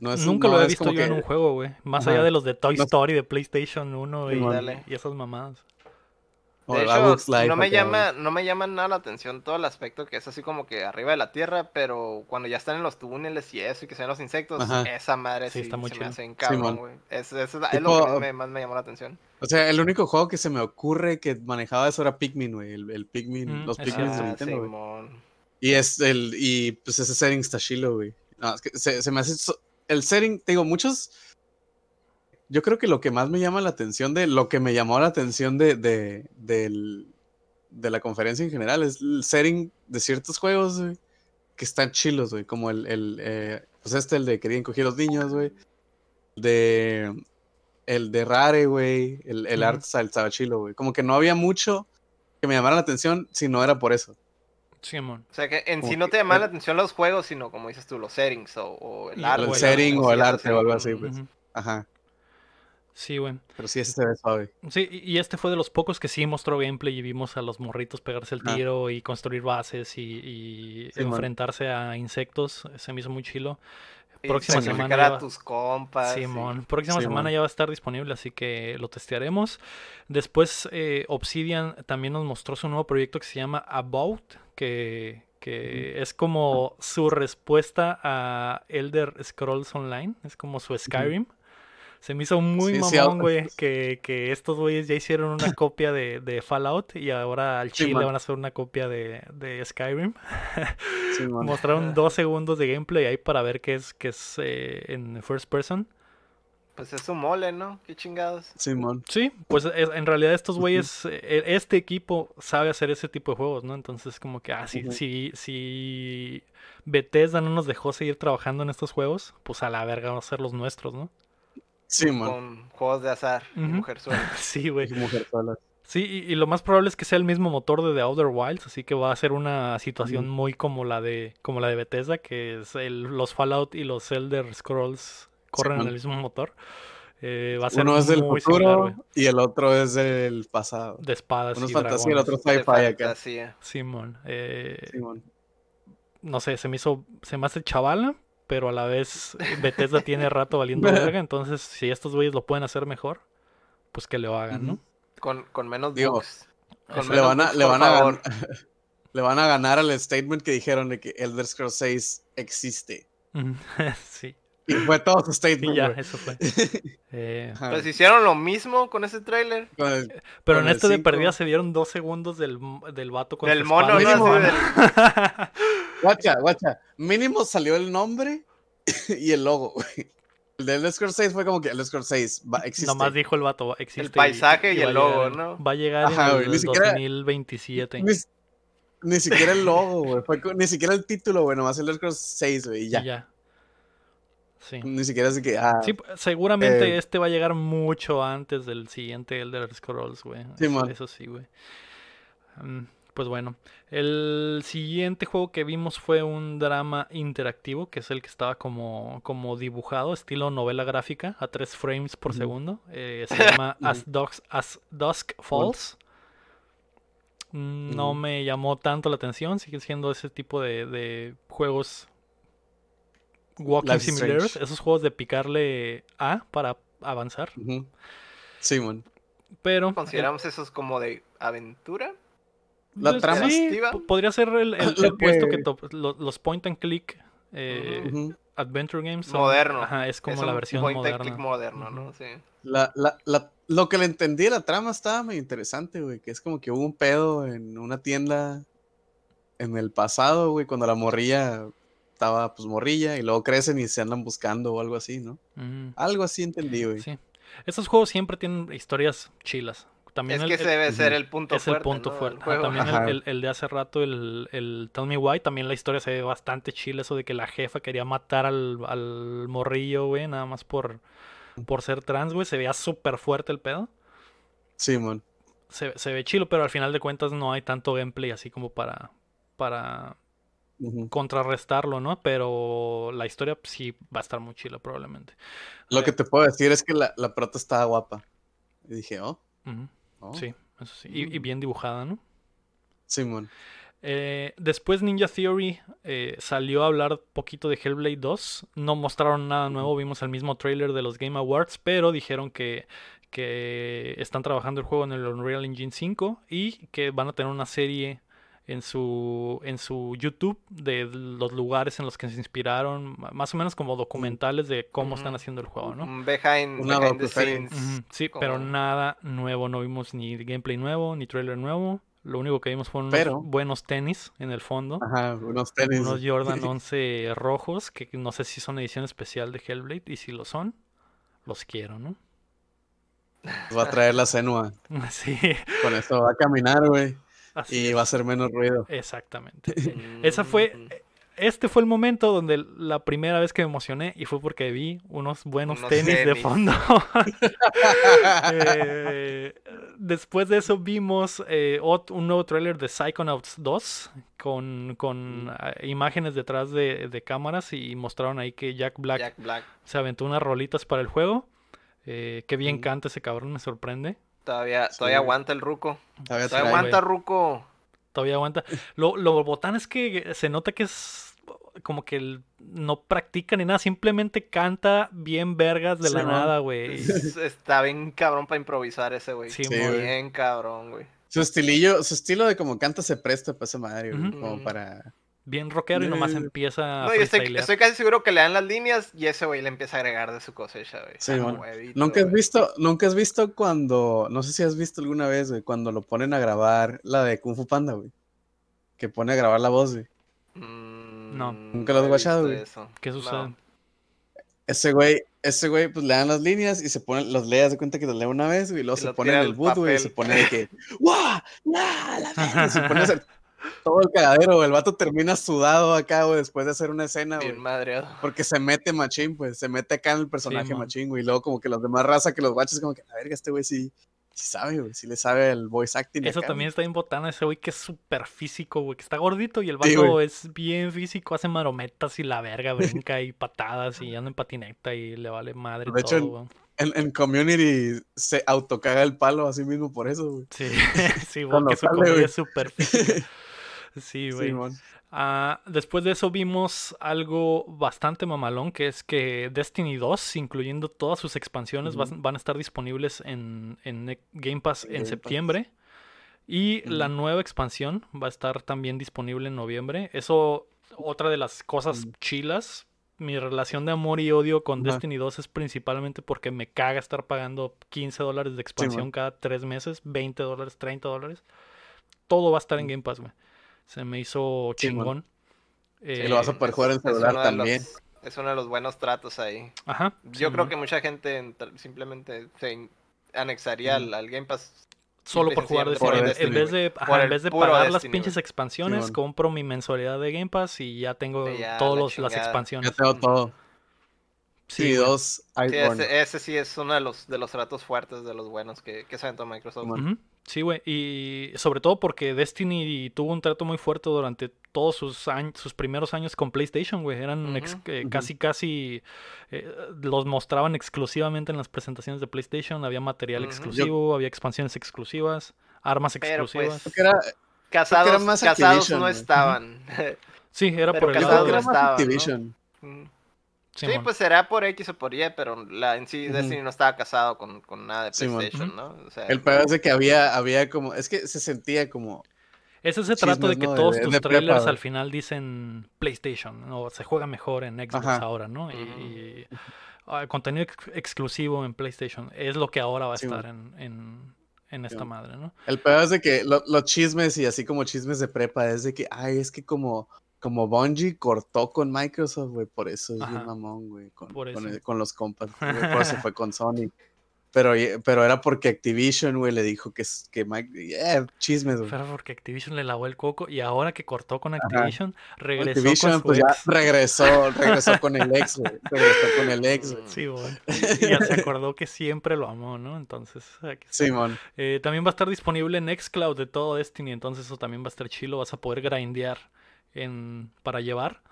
No es-
Nunca
no
lo he
es
visto yo en
que-
un juego, güey. Más
Ajá.
allá de los de Toy
No-
Story, de PlayStation 1 y, y esas mamadas.
De hecho, no me llama, no me llama nada la atención todo el aspecto que es así como que arriba de la tierra, pero cuando ya están en los túneles y eso y que se ven los insectos,
Ajá.
esa madre
Sí,
sí,
está muy
se me
chido.
hace bien cabrón, güey. Es, es- es
Tipo,
lo que más me, más me llamó la atención.
O sea, el único juego que se me ocurre que manejaba eso era Pikmin, güey. El, el Pikmin,
Mm,
los
es
Pikmin de.
Ah,
Nintendo, güey.
Simón.
Y es el, y pues ese setting está chilo, güey. No, es que se, se me hace, so- el setting, te digo, muchos, yo creo que lo que más me llama la atención de, lo que me llamó la atención de, de, del- de la conferencia en general es el setting de ciertos juegos, güey, que están chilos, güey, como el, el eh, pues este, el de Querían coger los niños, güey, de, el de Rare, güey, el, el art style estaba chilo, güey, como que no había mucho que me llamara la atención si no era por eso.
Simón.
O sea que en sí no te llaman la atención los juegos, sino como dices tú, los settings o, o el arte.
o
el setting o el arte o algo así, pues. Ajá.
Sí, güey.
Pero sí, ese se ve suave.
Sí, y este fue de los pocos que sí mostró gameplay y vimos a los morritos pegarse el
Ah.
tiro y construir bases y, y
Sí, man.
enfrentarse a insectos. Se me hizo muy chilo. Próxima semana. ya
a
va-
tus compas. y-
Simón, próxima
Simón.
semana ya va a estar disponible, así que lo testearemos. Después eh, Obsidian también nos mostró su nuevo proyecto que se llama About, que, que es como su respuesta a Elder Scrolls Online, es como su Skyrim. Se me hizo muy
Sí, sí,
mamón,
ahora-
güey, que, que estos güeyes ya hicieron una copia de, de Fallout y ahora al
Sí,
Chile van a hacer una copia de, de Skyrim.
Simón.
Mostraron dos segundos de gameplay ahí para ver qué es, qué es eh, en first person.
Pues es un mole, ¿no? Qué chingados.
Simón.
Sí, pues es- en realidad estos güeyes, eh, este equipo sabe hacer ese tipo de juegos, ¿no? Entonces como que, ah, si,
Ujú.
si, si Bethesda no nos dejó seguir trabajando en estos juegos, pues a la verga van a ser los nuestros, ¿no?
Simón.
Con juegos de azar y
Ujú.
mujer suelta.
Sí, güey.
Y mujer sola.
Sí, y, y lo más probable es que sea el mismo motor de The Outer Wilds, así que va a ser una situación muy como la de como la de Bethesda, que es el- los Fallout y los Elder Scrolls corren en el mismo motor. Eh, va a ser
Uno es del
muy similar, güey.
futuro y el otro es del pasado.
De espadas
Uno es
y
fantasía y el otro
De
sci-fi acá.
Simón. eh,
Simón.
no sé, se me hizo, se me hace chavala, pero a la vez Bethesda tiene rato valiendo verga, entonces si estos güeyes lo pueden hacer mejor, pues que lo hagan, ¿no?
Con, con menos
Digo,
bugs. Con
Eso.
Le
menos
van a, le
por
van a
favor.
gan- le van a ganar al statement que dijeron de que Elder Scrolls 6 existe.
Sí,
Y fue todo su
y
statement,
ya, eso fue. Eh.
Pues hicieron lo mismo con ese tráiler.
Con el-
pero en este de perdida se dieron dos segundos del, del vato con
Del mono, ¿no? Del-
Guacha, guacha. Mínimo salió el nombre y el logo, güey. El de Elder Scrolls 6 fue como que Scrolls 6 va, existe.
Nomás dijo el vato, existe.
El paisaje y el
llegar
logo, ¿no?
Va a llegar
Ajá,
en
güey,
el
ni siquiera-
2027.
Ni, ni siquiera el logo, güey. Fue Ni siquiera el título, güey. Nomás Scrolls 6, güey. y
Y
Ya.
ya. Sí.
Ni siquiera así que, ah,
Sí, seguramente
eh,
este va a llegar mucho antes del siguiente Elder Scrolls, güey.
Sí,
eso,
man.
eso sí, güey. Mm, pues bueno, el siguiente juego que vimos fue un drama interactivo, que es el que estaba como, como dibujado, estilo novela gráfica, a 3 frames por segundo. Eh, se llama. As, Dusk, As Dusk Falls. Mm, No me llamó tanto la atención, sigue siendo ese tipo de, de juegos walking
Life
simulators,
Strange.
esos juegos de picarle A para avanzar.
ujú. Sí, man.
Pero
¿Consideramos esos como de aventura?
La
pues,
trama-
podría ser el, el- puesto
que-
que to- lo- los point and click eh, adventure games son-
Moderno.
ajá, es como
Es
la versión
point and
moderna.
click moderno, ¿no? Sí.
La, la, la, lo que le entendí de la trama estaba muy interesante, güey. Que es como que hubo un pedo en una tienda en el pasado, güey, cuando la morrilla estaba pues morrilla y luego crecen y se andan buscando o algo así, ¿no? Algo así entendí, güey.
sí. Estos juegos siempre tienen historias chilas. También
Es
el-
que
el-
ese debe ser el punto
es
fuerte.
el punto fuerte. También el,
Ajá.
el- el de hace rato, el, el Tell Me Why, también la historia se ve bastante chila. Eso de que la jefa quería matar al, al morrillo, güey, nada más por, por ser trans, güey. Se veía súper fuerte el pedo.
Sí, man.
Se, se ve chilo, pero al final de cuentas no hay tanto gameplay así como para, para contrarrestarlo, ¿no? Pero la historia pues, sí va a estar muy chila probablemente.
Lo que te puedo decir es que la, la prota estaba guapa. Y dije, oh,
Ujú,
oh.
Sí, eso sí. Y, y
Mm.
bien dibujada, ¿no?
Simón.
Eh, después Ninja Theory eh, salió a hablar poquito de Hellblade 2. No mostraron nada nuevo, vimos el mismo trailer de los Game Awards, pero dijeron que, que están trabajando el juego en el Unreal Engine 5 y que van a tener una serie en su, en su YouTube de los lugares en los que se inspiraron, más o menos como documentales de cómo están haciendo el juego, ¿no?
Un behind,
Una
behind the scenes.
Sí, pero nada nuevo, no vimos ni gameplay nuevo, ni trailer nuevo. Lo único que vimos fueron unos buenos tenis en el fondo.
Ajá, unos tenis.
Unos Jordan 11 rojos, que no sé si son edición especial de Hellblade, y si lo son, los quiero, ¿no?
Va a traer la Senua.
Sí,
Con eso va a caminar, güey.
Así
Y
es.
va a hacer menos ruido.
Exactamente. Esa fue,
Mm,
este fue el momento donde la primera vez que me emocioné y fue porque vi unos buenos
Unos
tenis, de fondo. Eh, después de eso vimos eh, ot- un nuevo tráiler de Psychonauts 2 con, con eh, imágenes detrás de, de cámaras y mostraron ahí que Jack Black
Jack Black.
se aventó unas rolitas para el juego. Eh, qué bien
Mm.
canta ese cabrón, me sorprende.
Todavía,
Sí.
todavía aguanta el ruco.
Todavía
Todavía
trae,
güey.
aguanta ruco.
Todavía aguanta. Lo, lo botán es que se nota que es como que el- no practica ni nada, simplemente canta bien vergas de
Sí,
la
man.
nada, güey.
Es- Está bien cabrón para improvisar ese güey.
Sí,
güey.
bien cabrón, güey.
Su estilillo, su estilo de como canta se presta para esa madre, güey, como para...
Bien rockero y nomás
Eh.
empieza a
yo estoy, casi seguro que le dan las líneas y ese güey le empieza a agregar de su cosecha, güey.
Sí,
huevito,
¿Nunca has
güey.
visto, nunca has visto cuando, no sé si has visto alguna vez, güey, cuando lo ponen a grabar la de Kung Fu Panda, güey? Que pone a grabar la voz, güey.
Mm,
No.
Nunca lo has guachado, güey.
eso.
¿Qué
No.
sucede?
Ese güey, ese güey, pues le dan las líneas y se pone, los lee, haz de cuenta que los lee una vez, güey, y luego
Y
se
lo
pone en el boot, güey, y se pone de que, ¡guau! ¡Ya! ¡La verga! Y se pone a hacer todo el cagadero. El vato termina sudado acá, güey, después de hacer una escena, güey.
Bien madreado.
Porque se mete machín, pues, se mete acá en el personaje
man.
machín, güey. Y luego como que los demás raza que los guaches como que, la verga, este güey sí, sí sabe, güey, sí le sabe el voice acting.
Eso
acá,
también está bien botana, ese güey que es súper físico, güey, que está gordito y el
Sí,
vato es bien físico, hace marometas y la verga, brinca y patadas y anda en patineta y le vale madre
De hecho,
todo, güey.
En, en Community se autocaga el palo así mismo por eso, güey.
Sí, sí, güey, que su
sale,
comedia
güey.
es súper física. Sí, güey. Ah, después de eso vimos algo bastante mamalón, que es que Destiny 2, incluyendo todas sus expansiones, van a estar disponibles en, en Game Pass
En Pass.
septiembre. Y la nueva expansión va a estar también disponible en noviembre. Eso, otra de las cosas chilas. Mi relación de amor y odio con. Destiny 2 es principalmente porque me caga estar pagando 15 dólares de expansión cada 3 meses, 20 dólares, 30 dólares. Todo va a estar en. Game Pass, güey. Se me hizo
Sí,
chingón.
Y
Eh,
lo vas a poder jugar en celular
de los-
también.
es uno de los buenos tratos ahí.
Ajá.
Yo creo
Simón.
que mucha gente simplemente se anexaría al, al Game Pass.
Solo por jugar Destiny.
por
En
Destiny,
vez de, ajá, en vez de pagar las
Destiny,
pinches
güey.
expansiones,
Simón.
compro mi mensualidad de Game Pass y ya tengo
ya,
todas
la
las expansiones.
Ya tengo todo. Sí,
Sí,
dos
Sí, ese, ese sí es uno de los, de los tratos fuertes, de los buenos que, que se aventó Microsoft.
Simón.
Ujú. Sí, güey. Y sobre todo porque Destiny tuvo un trato muy fuerte durante todos sus años, sus primeros años con PlayStation, güey. Eran ex- eh, casi, casi eh, los mostraban exclusivamente en las presentaciones de PlayStation. Había material exclusivo, había expansiones exclusivas, armas
Pero, pues,
exclusivas.
Era,
Casados,
era más
casados
Activision,
no estaban.
Sí, era
pero
por el lado
más
estaban, ¿no? Sí, pues será por X o por Y, pero la, en sí. Destiny no estaba casado con, con nada de. PlayStation. ¿no? O sea,
El peor es de que había, había como, es que se sentía como,
Es ese trato de que todos
de-
tus
de
trailers al final dicen PlayStation, o se juega mejor en Xbox
Ajá.
ahora, ¿no? Y, ah, contenido ex- exclusivo en PlayStation es lo que ahora va a estar en, en, en esta madre, ¿no?
el peor es de que lo- los chismes y así como chismes de prepa es de que, ay, es que como, como Bungie cortó con Microsoft, güey, por eso es
Ajá.
bien mamón, güey, con, los compas, por eso fue con Sony. Pero, pero era porque Activision, güey, le dijo que, es- que Mike, eh, chismes, güey.
Pero porque Activision le lavó el coco y ahora que cortó con Activision, regresó
Activision,
con su
pues ya
ex.
regresó, regresó con el ex, güey. Regresó con el ex, güey.
Sí, güey. Y ya se acordó que siempre lo amó, ¿no? Entonces, aquí está.
Simón.
Eh, también va a estar disponible en Xcloud de todo Destiny, entonces eso también va a estar chilo. Vas a poder grindear en, para llevar.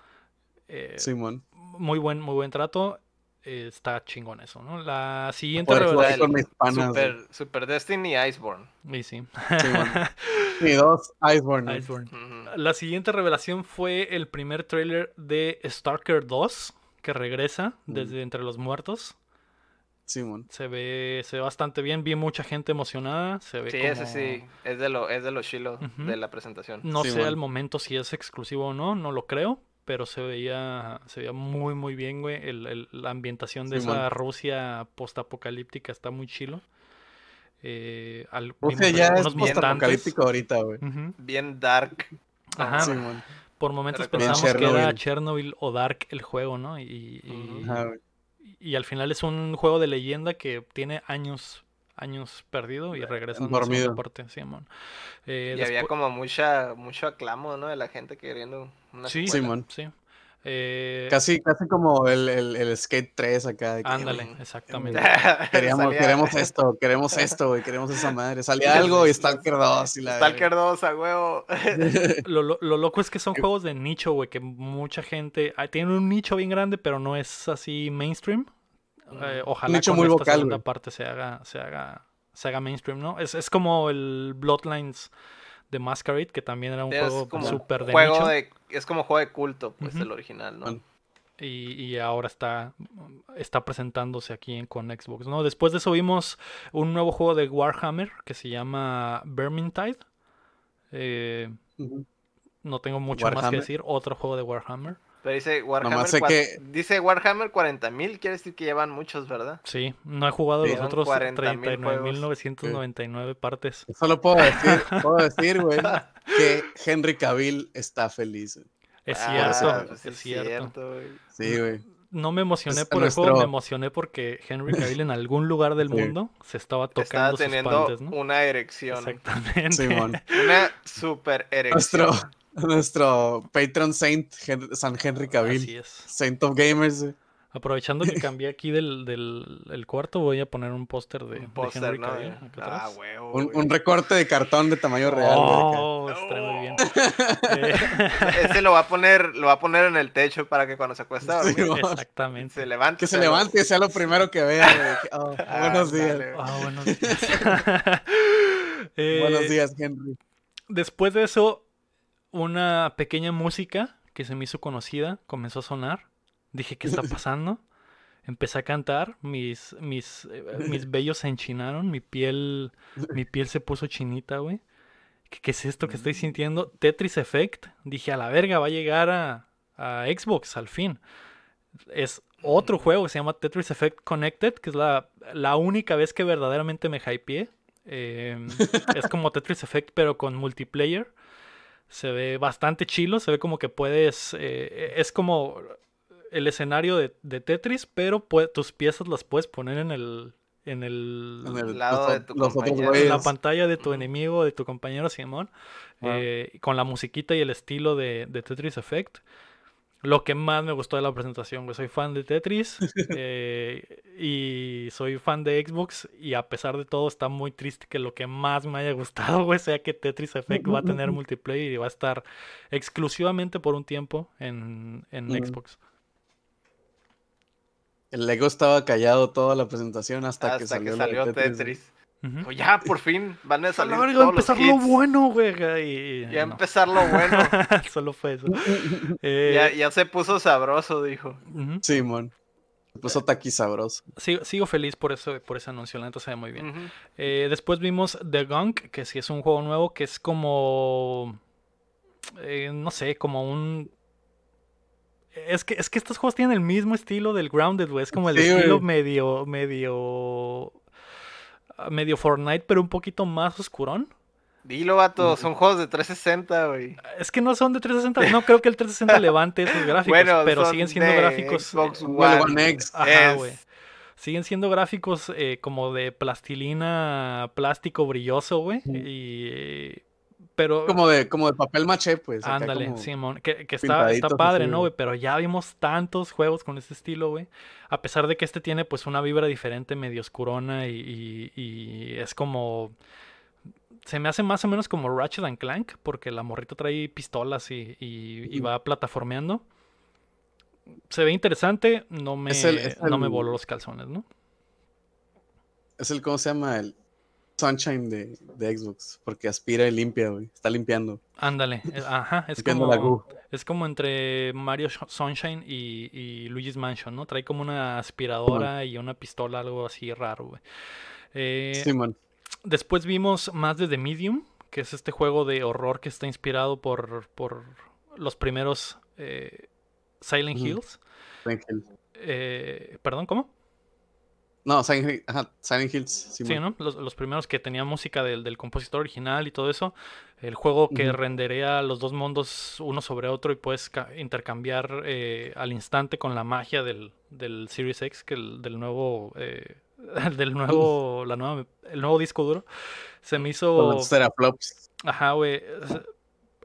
Eh,
Simón.
muy buen, muy buen trato. Eh, está chingón eso, ¿no? La siguiente revelación.
panas, güey.
Super, Super Destiny y Iceborne.
Y sí.
Simón. Y dos, Iceborne.
La siguiente revelación fue el primer tráiler de Stalker 2, que regresa
Mm.
desde entre los muertos.
Simón.
Se ve, se ve bastante bien, vi mucha gente emocionada. Se ve
Sí,
como...
ese sí, es de lo, es de lo chilo
Ujú.
de la presentación.
No sé al momento si es exclusivo o no, no lo creo, pero se veía, se veía muy muy bien, güey. El- el- la ambientación de esa. Rusia postapocalíptica está muy chilo. Eh, al-
Rusia ya es postapocalíptico ahorita, güey.
Bien dark.
Ajá.
Simón.
Por momentos pensamos que era
Chernobyl.
O Dark el juego, ¿no? Y.
Ajá, güey.
Y al final es un juego de leyenda que tiene años años perdido y regresa en la segunda
Dormido.
parte, Simón. Eh,
y había como mucha, mucho aclamo, ¿no? De la gente queriendo una
Sí.
Simón.
sí. Eh,
Casi, casi como el, el, el Skate 3 acá. que,
ándale, exactamente.
Queríamos, queremos esto, queremos esto, güey, queremos esa madre. Salía algo y Stalker 2 y la.
Stalker 2 a huevo.
Lo, lo- lo loco es que son juegos de nicho, güey, que mucha gente... ah, Tienen un nicho bien grande, pero no es así mainstream. Eh, ojalá
nicho
con
muy
esta
vocal,
segunda parte se haga, se haga, se haga mainstream, ¿no? Es, es como el Bloodlines de Masquerade, que también era un
Es
juego
como
súper de
juego
nicho.
de, es como juego de culto, pues, el original, ¿no?
Y, y ahora está, está presentándose aquí en, con Xbox, ¿no? Después de eso vimos un nuevo juego de Warhammer que se llama Vermintide. Eh, no tengo mucho más que
Warhammer.
decir. Otro juego de Warhammer.
Pero dice Warhammer,
sé que-
dice Warhammer 40.000, quiere decir que llevan muchos, ¿verdad?
Sí, no he jugado
Sí.
los otros
40,000
39.999 partes.
Solo puedo decir, puedo decir, güey, que Henry Cavill está feliz.
Es
Ah,
cierto,
pues
es
sí
cierto.
güey.
Sí, güey.
No me emocioné
Es
por el juego, me emocioné porque Henry Cavill en algún lugar del
Sí.
mundo se estaba
Estaba
tocando sus
teniendo
panties, ¿no?
una erección.
Exactamente.
Simón.
Una super erección.
Nuestro, nuestro patron saint, Hen- San Henry Cavill.
Así es.
Saint of Gamers.
Aprovechando que cambié aquí del, del el cuarto, voy a poner un póster de, de
Un póster,
Henry
¿no?
Cavill acá
Ah,
atrás.
huevo.
Un,
güey.
un recorte de cartón de tamaño real.
Oh, está muy bien. Eh,
Ese lo va a poner, lo va a poner en el techo para que cuando se acueste a dormir,
Sí.
Exactamente.
se levante.
Que se levante y sea lo primero que vea. oh,
Ah,
buenos días.
dale.
Ah, buenos días. Eh,
Buenos días, Henry.
Después de eso, una pequeña música que se me hizo conocida comenzó a sonar. Dije, ¿qué está pasando? Empecé a cantar, mis, mis, eh, mis vellos se enchinaron, mi piel, mi piel se puso chinita, güey. ¿Qué, qué es esto que estoy sintiendo? Tetris Effect. Dije, a la verga, va a llegar a, a Xbox al fin. Es otro juego que se llama Tetris Effect Connected, que es la, la única vez que verdaderamente me hypeé. Eh, es como Tetris Effect, pero con multiplayer. Se ve bastante chilo, se ve como que puedes... eh, es como el escenario de, de Tetris, pero tus piezas las puedes poner en el... En el,
En el-
lado
los,
de tu
los
compañero.
en la pantalla de tu enemigo, de tu compañero Simón,
Ah.
eh, con la musiquita y el estilo de, de Tetris Effect. Lo que más me gustó de la presentación, güey. Soy fan de Tetris eh, y soy fan de Xbox y a pesar de todo está muy triste que lo que más me haya gustado, güey, sea que Tetris Effect va a tener multiplayer y va a estar exclusivamente por un tiempo en, en
Mm.
Xbox.
El Lego estaba callado toda la presentación hasta, que
Hasta
salió,
que salió
Tetris.
Tetris. Pues ya, por fin, van a salir
verga,
todos los
empezar lo bueno, güey. y- y-
Ya
no.
empezar lo bueno.
Solo fue eso. Eh,
ya, ya se puso sabroso, dijo.
ujú.
Simón. Se puso taqui sabroso.
sigo, sigo feliz por eso, por ese anuncio, la neta se ve muy bien. Eh, después vimos The Gunk, que sí es un juego nuevo, que es como. eh, no sé, como un. Es que, es que estos juegos tienen el mismo estilo del Grounded, güey. Es como el
Sí,
estilo
güey.
medio. medio. Medio Fortnite, pero un poquito más oscurón.
Dilo, vato, son juegos de 360, güey.
Es que no son de 360. No creo que el 360 levante esos gráficos,
Bueno,
pero
son
siguen siendo
de
gráficos.
Xbox
eh,
One, X.
Ajá,
Es-
güey. Siguen siendo gráficos eh, como de plastilina, plástico brilloso, güey. Y. Pero.
Como de, como de papel maché, pues.
Ándale, Simón. Que, que está, está padre,
así,
¿no,
güey.
Pero ya vimos tantos juegos con este estilo, güey. A pesar de que este tiene, pues, una vibra diferente, medio oscurona y, y- y es como. Se me hace más o menos como Ratchet and Clank, porque la morrita trae pistolas y, y- va plataformeando. Se ve interesante, no me,
el- es
no me
el-
voló los calzones, ¿no?
Es el, ¿cómo se llama? El Sunshine de, de Xbox. Porque aspira y limpia, güey. Está limpiando.
Ándale, eh, ajá, es
Limpiando
como, es como entre Mario Sh- Sunshine y, y Luigi's Mansion, ¿no? Trae como una aspiradora y una pistola, algo así raro, güey. Eh. Después vimos más de The Medium, que es este juego de horror que está inspirado por, por los primeros eh, Silent. Hills.
Silent Hill.
Eh, Perdón, ¿cómo?
No, Silent, Hill- ajá, Silent Hills.
Sí. ¿no? Los, los primeros que tenían música del, del compositor original y todo eso. El juego que
Ujú.
renderea los dos mundos uno sobre otro y puedes ca- intercambiar eh, al instante con la magia del, del Series X, que el, del nuevo, eh, del nuevo, la nueva, el nuevo disco duro. Se me
Con
hizo,
los teraflops.
ajá, güey. es-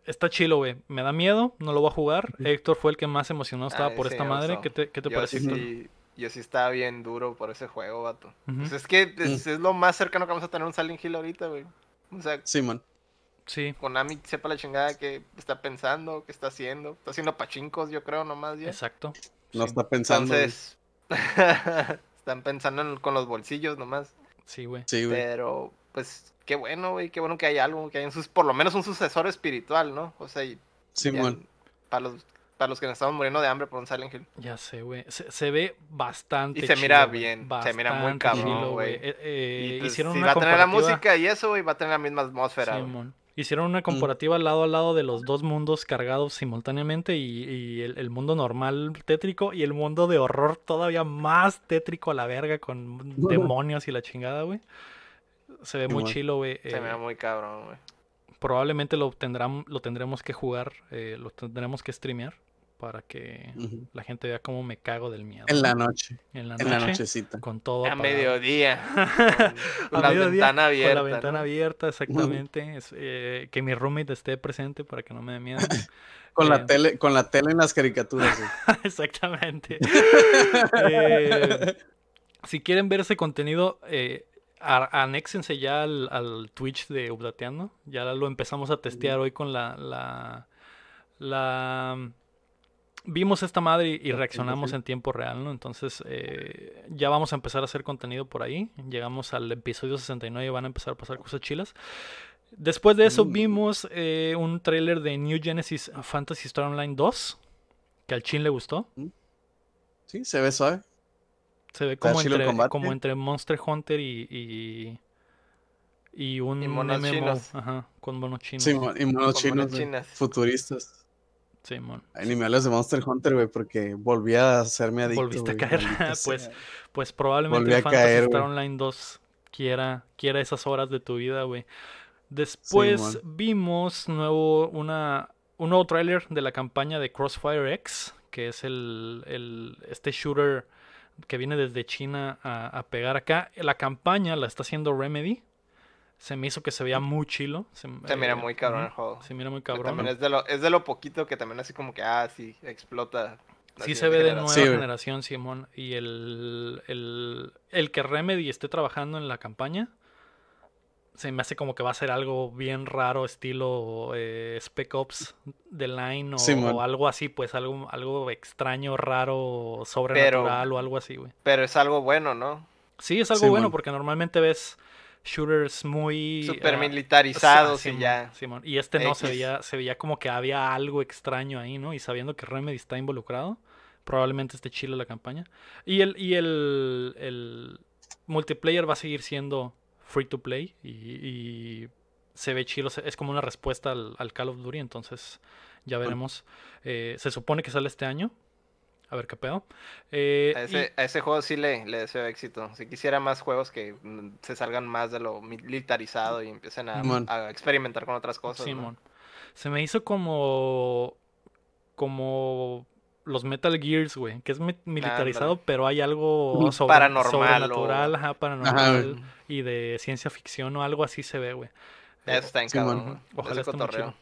Está chilo, güey. Me da miedo, no lo voy a jugar. Héctor fue el que más emocionado estaba
Ay,
por
sí
esta madre. ¿Qué te, qué te pareció? Héctor?
Sí, yo sí estaba bien duro por ese juego, vato. Pues es que es, es lo más cercano que vamos a tener un Silent Hill ahorita, güey. O sea,
Simón.
Sí,
Konami sepa la chingada que está pensando, que está haciendo. Está haciendo pachincos, yo creo, nomás ya.
exacto.
No
Sí.
está pensando.
Entonces, están pensando en- con los bolsillos nomás.
Sí, güey.
Sí, güey.
Pero, pues, qué bueno, güey, qué bueno que hay algo, que hay un sus, por lo menos un sucesor espiritual, ¿no? O sea, y ya
Simón.
para los, para los que nos estamos muriendo de hambre por un Silent Hill.
Ya sé, güey. Se, se ve bastante
Y se mira
chilo,
bien, se mira muy cabrón,
chilo,
güey.
Eh, eh,
y pues,
hicieron
si
una
va a tener la
comparativa-
música y eso, güey, va a tener la misma atmósfera. güey.
Simón. Hicieron una comparativa lado a lado de los dos mundos cargados simultáneamente y, y el, el mundo normal tétrico y el mundo de horror todavía más tétrico a la verga con demonios y la chingada, güey. Se ve muy
Simón.
chilo, güey.
Se
eh,
mira muy cabrón, güey.
probablemente lo, tendrán, lo tendremos que jugar, eh, lo tendremos que streamear para que la gente vea cómo me cago del miedo.
En la
¿no?
noche.
en la
En la
noche,
nochecita.
con todo
A mediodía. Con,
A
la
mediodía,
ventana abierta.
Con la ventana
¿no?
abierta, exactamente. Es, eh, que mi roommate esté presente para que no me dé miedo.
Con
Eh,
la tele, con la tele en las caricaturas. güey.
exactamente. Eh, si quieren ver ese contenido, eh, anéxense ya al, al Twitch de Updateando. Ya lo empezamos a testear hoy con la. la, la- Vimos esta madre y, reaccionamos en tiempo real, ¿no? Entonces eh, ya vamos a empezar a hacer contenido por ahí. Llegamos al episodio 69 y van a empezar a pasar cosas chilas. Después de eso
Mm.
vimos eh, un tráiler de New Genesis Fantasy Star Online 2, que al Chin le gustó.
Sí, se ve suave.
Se ve como entre, como entre Monster Hunter y, y, y un
Y monos
MMO
chinos.
ajá, con monos chinos.
Sí, y monos
Con
chinos.
monos
güey.
chinas.
Futuristas.
Sí, mon.
Ay, ni me hables de Monster Hunter, güey, porque volví a hacerme adicto.
Volviste a caer. Pues,
sea.
Pues probablemente
Volví a
Fantasy
caer,
Star. Online 2 quiera, quiera esas horas de tu vida, güey. Después vimos nuevo, una, un nuevo tráiler de la campaña de Crossfire X, que es el, el- este shooter que viene desde China a, a pegar acá. La campaña la está haciendo Remedy. Se me hizo que se veía muy chilo. Se,
Se mira
eh,
muy cabrón el juego.
Se mira muy cabrón.
También es de, lo, es de lo poquito que también así como que, ah, sí, explota. la
Sí se ve de nueva
Sí,
generación, Simón. Y el, el, el que Remedy esté trabajando en la campaña, se me hace como que va a ser algo bien raro, estilo eh, Spec Ops The Line o, algo así, pues algo, algo extraño, raro, sobrenatural o algo así, güey.
Pero es algo bueno, ¿no?
Sí, es algo bueno porque normalmente ves shooters muy...
Super
ah,
militarizados
Sí,
y ya.
Y este no, se veía, se veía como que había algo extraño ahí, ¿no? Y sabiendo que Remedy está involucrado, probablemente esté chile la campaña. Y el, y el, el multiplayer va a seguir siendo free to play y, y se ve chilo, es como una respuesta al, al Call of Duty, entonces ya veremos. Eh, se supone que sale este año. A ver qué pedo. Eh,
A
y-
ese, a ese juego sí le, le deseo éxito. Si quisiera más juegos que mm, se salgan más de lo militarizado y empiecen a, experimentar con otras cosas. ¿no?
Simón. Se me hizo como. como los Metal Gears, güey. Que es mi- militarizado, pero hay algo sobre-
Paranormal
sobrenatural,
o-
ajá, paranormal y de ciencia ficción o algo así se ve, güey.
Eso está en cabrón.
Ojalá esté muy
cotorreo.
chido.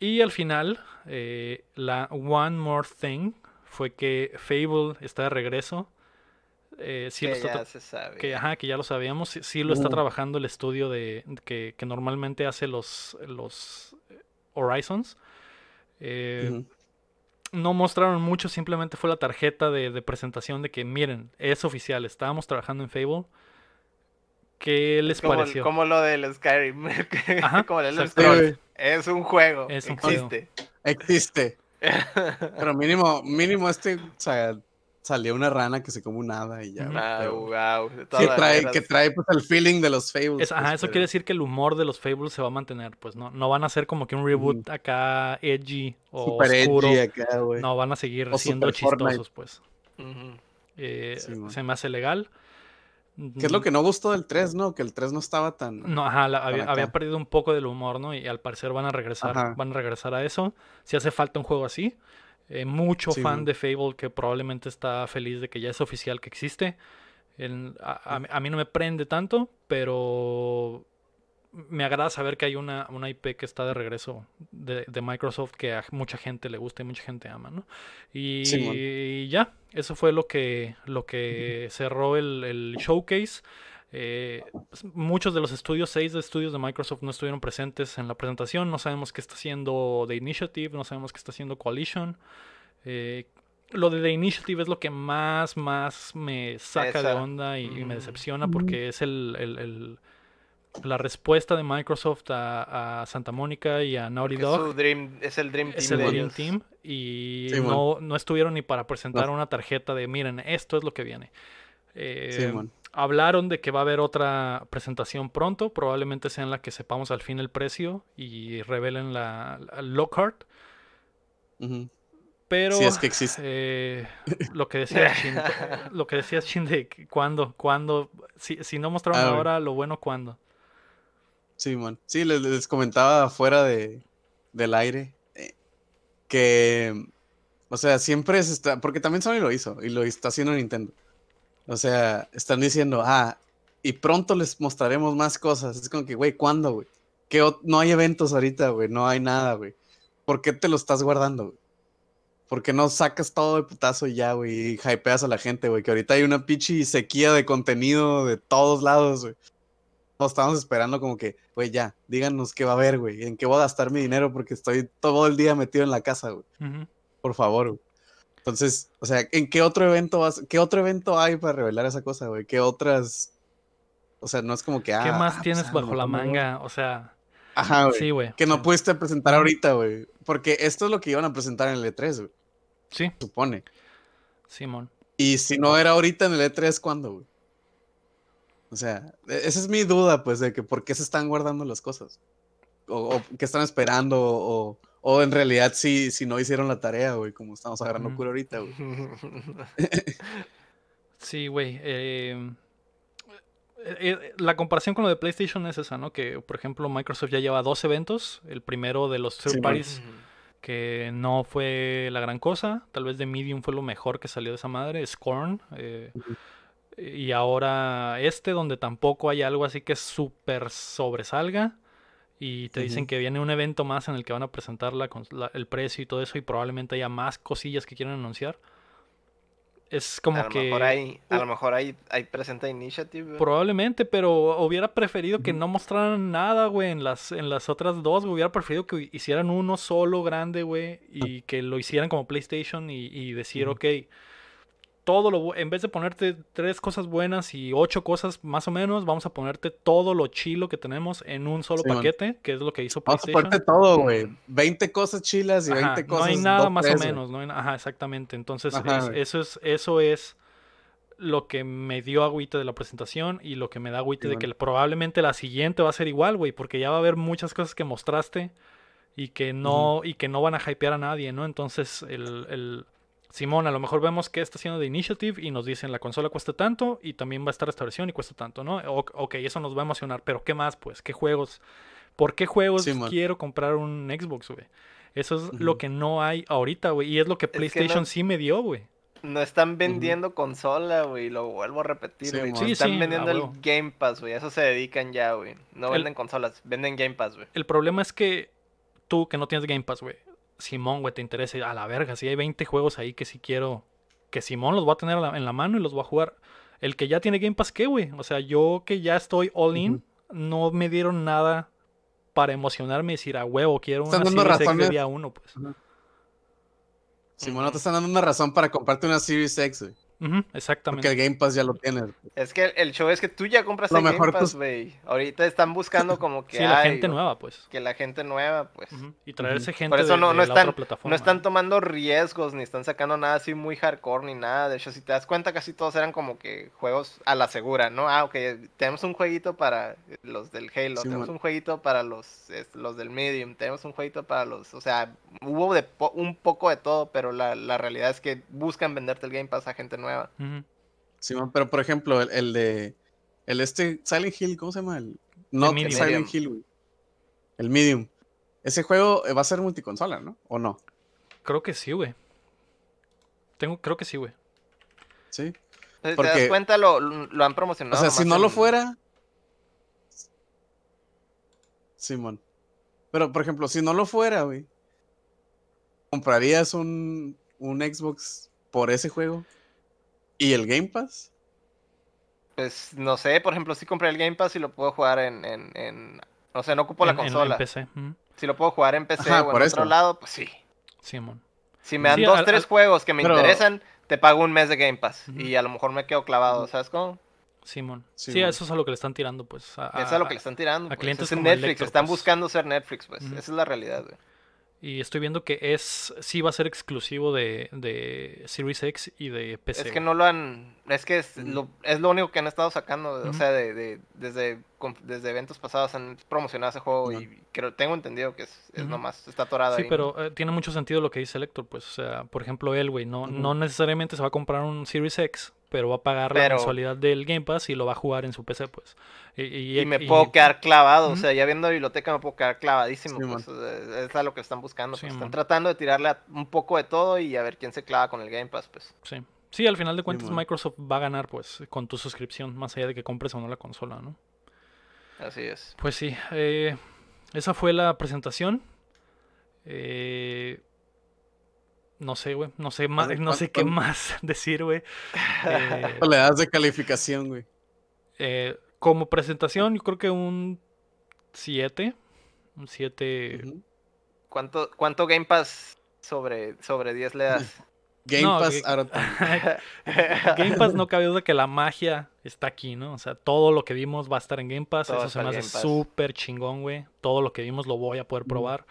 Y al final, eh, la One More Thing fue que Fable está de regreso. Eh, sí lo
que
está
ya se sabe.
que, ajá, que ya lo sabíamos, sí, sí lo está
Uh.
trabajando el estudio de que, que normalmente hace los, los eh, Horizons. Eh. No mostraron mucho, simplemente fue la tarjeta de, de presentación de que miren, es oficial, estábamos trabajando en Fable. ¿Qué les
como,
pareció?
como lo del Skyrim.
Ajá,
como el Elder
exacto.
Sí,
Scrolls.
güey.
Es un juego.
Es un juego.
existe.
Pero mínimo, mínimo este, o sea, salió una rana que se come un hada y ya.
Ah, wow.
que trae, que trae pues el feeling de los Fables.
Es- ajá,
pues,
eso
pero-
quiere decir que el humor de los Fables se va a mantener, pues no, no van a ser como que un reboot acá edgy o
Super
oscuro.
edgy acá, güey.
No, van a seguir
O
siendo
Fortnite.
chistosos, pues. Eh,
Sí,
se me hace legal.
¿Qué es lo que no gustó del 3, no? Que el 3 no estaba tan...
No, ajá, la- había, perdido un poco del humor, ¿no? Y al parecer van a regresar,
Ajá.
van a regresar a eso. Si hace falta un juego así. Eh, mucho
Sí,
fan de Fable que probablemente está feliz de que ya es oficial que existe. El- a, a mí- a mí no me prende tanto, pero me agrada saber que hay una, una IP que está de regreso de, de Microsoft que a mucha gente le gusta y mucha gente ama, ¿no? Y
Sí,
ya, eso fue lo que, lo que cerró el, el showcase. Eh, muchos de los estudios, seis de estudios de Microsoft no estuvieron presentes en la presentación. No sabemos qué está haciendo The Initiative, no sabemos qué está haciendo Coalition. Eh, lo de The Initiative es lo que más, más me saca de onda y, y me decepciona porque es el, el- el- la respuesta de Microsoft a, a Santa Mónica y a Naughty
Es,
Dog.
su dream, es el Dream Team.
Es el
de
Dream
ellos.
Team y
Sí,
no, no estuvieron ni para presentar
No.
una tarjeta de miren, esto es lo que viene. Eh,
Sí,
hablaron de que va a haber otra presentación pronto, probablemente sea en la que sepamos al fin el precio y revelen la, la Lockhart, pero
Si es que existe.
eh, lo que decía Shin, lo que decía Shin de cuándo, cuándo, si, si no mostraron
Ah,
ahora, lo bueno cuándo.
Sí, man. Sí, les, comentaba fuera de, del aire eh, que, o sea, siempre se está, porque también Sony lo hizo y lo está haciendo Nintendo. O sea, están diciendo, ah, y pronto les mostraremos más cosas. Es como que, güey, ¿cuándo, güey? Que no hay eventos ahorita, güey, no hay nada, güey. ¿Por qué te lo estás guardando, güey? ¿Por qué no sacas todo de putazo y ya, güey? Y hypeas a la gente, güey. Que ahorita hay una pichi sequía de contenido de todos lados, güey. Todos estamos esperando como que, güey, ya, díganos qué va a haber, güey. En qué voy a gastar mi dinero porque estoy todo el día metido en la casa, güey.
Ujú.
Por favor, güey. Entonces, o sea, ¿en qué otro evento vas? ¿Qué otro evento hay para revelar esa cosa, güey? ¿Qué otras? O sea, no es como que.
¿Qué
ah,
más
ah,
tienes
pues,
bajo la manga? O sea,
Ajá, güey.
sí, güey.
que no
sí.
pudiste presentar ahorita, güey. Porque esto es lo que iban a presentar en el E3, güey.
Sí,
Supone.
Simón.
Y si no era ahorita en el E3, ¿cuándo, güey? O sea, e- esa es mi duda, pues, de que por qué se están guardando las cosas. O, o qué están esperando, o, o en realidad si, si no hicieron la tarea, güey, como estamos agarrando
Ujú.
cura ahorita, güey.
Sí, güey. eh, eh, eh, la comparación con lo de PlayStation es esa, ¿no? Que, por ejemplo, Microsoft ya lleva dos eventos. El primero de los third
Sí, man.
parties, que no fue la gran cosa. Tal vez de Medium fue lo mejor que salió de esa madre. Scorn. eh. Y ahora este, donde tampoco hay algo así que súper sobresalga. Y te dicen que viene un evento más en el que van a presentar la el precio y todo eso. Y probablemente haya más cosillas que quieran anunciar. Es como
a lo
que...
mejor hay, a lo mejor hay, hay presenta Initiative.
Probablemente, pero hubiera preferido que no mostraran nada, güey, en las, en las otras dos. güey. Hubiera preferido que hicieran uno solo grande, güey, y que lo hicieran como PlayStation y, y decir, ok, todo lo, en vez de ponerte tres cosas buenas y ocho cosas más o menos, vamos a ponerte todo lo chilo que tenemos en un solo
Sí, man.
paquete, que es lo que hizo
Vamos a
PlayStation.
ponerte todo, güey. 20 cosas chilas y
Ajá,
20
no
cosas.
hay nada más o menos, no hay ajá, exactamente. Entonces,
Ajá,
es-
güey.
eso es, eso es lo que me dio agüite de la presentación y lo que me da agüite de que probablemente la siguiente va a ser igual, güey, porque ya va a haber muchas cosas que mostraste y que no, y que no van a hypear a nadie, ¿no? Entonces, el, el- Simón, a lo mejor vemos que está haciendo de Initiative y nos dicen la consola cuesta tanto y también va a estar esta versión y cuesta tanto, ¿no? O- ok, eso nos va a emocionar, pero ¿qué más, pues? ¿Qué juegos? ¿Por qué juegos
Simón.
quiero comprar un Xbox, güey? Eso es lo que no hay ahorita, güey. Y es lo que
que
PlayStation
no-
sí me dio, güey.
No están vendiendo consola, güey. Lo vuelvo a repetir,
Sí,
güey.
Sí,
están
sí,
vendiendo el. Game Pass, güey. A eso se dedican ya, güey. No
El-
venden consolas, venden Game Pass, güey.
El problema es que tú, que no tienes Game Pass, güey. Simón, güey, te interesa. A la verga, si hay 20 juegos ahí que sí quiero. Que Simón los va a tener en la mano y los va a jugar. El que ya tiene Game Pass, ¿qué, güey? O sea, yo que ya estoy all in, no me dieron nada para emocionarme y decir, a huevo, quiero una Series X de día uno, pues.
Simón, no te están dando una razón para comprarte una Series X, güey.
Ujú,
Porque
exactamente.
el Game Pass ya lo tienes.
Es que el, el show es que tú ya compraste
Lo
Game
mejor,
Pass,
pues-
güey. Ahorita están buscando como que
Sí, la
ay,
gente
o-
nueva, pues.
Que la gente nueva, pues.
Ujú, Y traerse
Ujú.
gente
Por eso
de,
no,
de
no
la otra
están,
plataforma.
no están tomando riesgos, ni están sacando nada así muy hardcore, ni nada. De hecho, si te das cuenta, casi todos eran como que juegos a la segura, ¿no? Ah, ok, tenemos un jueguito para los del Halo,
Sí,
tenemos un jueguito para los, es- los del Medium, tenemos un jueguito para los... O sea, hubo de po- un poco de todo, pero la, la realidad es que buscan venderte el Game Pass a gente nueva.
Simón, pero por ejemplo, el, el de. El este Silent Hill, ¿cómo se llama? El, no
Medium.
Silent
Medium.
Hill, güey. El Medium. Ese juego eh, va a ser multiconsola, ¿no? ¿O no?
Creo que sí, güey. Tengo, creo que sí, güey.
Sí.
Te das cuenta, lo, lo han promocionado.
O sea, si no lo fuera. Simón. Pero, por ejemplo, si no lo fuera, güey. ¿Comprarías un, un Xbox por ese juego? ¿Y el Game Pass?
Pues no sé, por ejemplo, si compré el Game Pass y lo puedo jugar en. en, en- o sea, no ocupo la
en-
consola.
PC.
Si lo puedo jugar en PC
Ajá,
o en
por
otro
eso.
lado, pues sí.
Simón.
Si me dan
Sí,
dos,
al-
tres
al-
juegos que me
Pero-
interesan, te pago un mes de Game Pass. Y a lo mejor me quedo clavado, ¿sabes cómo?
Simón. Sí,
Simón.
eso es a lo que le están tirando, pues. a-
Eso es a lo que le están tirando.
a
pues.
clientes
Es en
como
Netflix, están
pues.
buscando ser Netflix, pues. Esa es la realidad, güey.
Y estoy viendo que es sí va a ser exclusivo de, de Series X y de PC.
Es que no lo han. Es que es, lo, es lo único que han estado sacando. O sea, de, de- desde, desde eventos pasados han promocionado ese juego. Y creo, tengo entendido que es, es nomás. Está atorado
Sí,
ahí.
pero eh, tiene mucho sentido lo que dice Lector, pues. O sea, por ejemplo, él, güey, no, no necesariamente se va a comprar un Series X, pero va a pagar la mensualidad del Game Pass y lo va a jugar en su PC, pues. Y, y-
Y me
y-
puedo quedar clavado, o sea, ya viendo la biblioteca me puedo quedar clavadísimo.
Sí,
pues, eh, es a lo que están buscando.
Sí,
pues, están tratando de tirarle a un poco de todo y a ver quién se clava con el Game Pass, pues.
Sí. Sí, al final de cuentas. Microsoft va a ganar, pues, con tu suscripción, más allá de que compres o no la consola, ¿no?
Así es.
Pues sí, eh, esa fue la presentación. Eh, no sé, güey, no sé más, no sé
¿cuán-
qué más decir, güey. Eh,
¿Cuánto le das de calificación, güey?
eh, como presentación, yo creo que un 7, un 7.
Ujú.
¿Cuánto, ¿Cuánto Game Pass sobre, sobre 10 le das?
Game
No,
Pass.
Game Pass no cabe duda que la magia está aquí, ¿no? O sea, todo lo que vimos va a estar en Game Pass.
Todo
Eso se me hace súper chingón, güey. Todo lo que vimos lo voy a poder probar.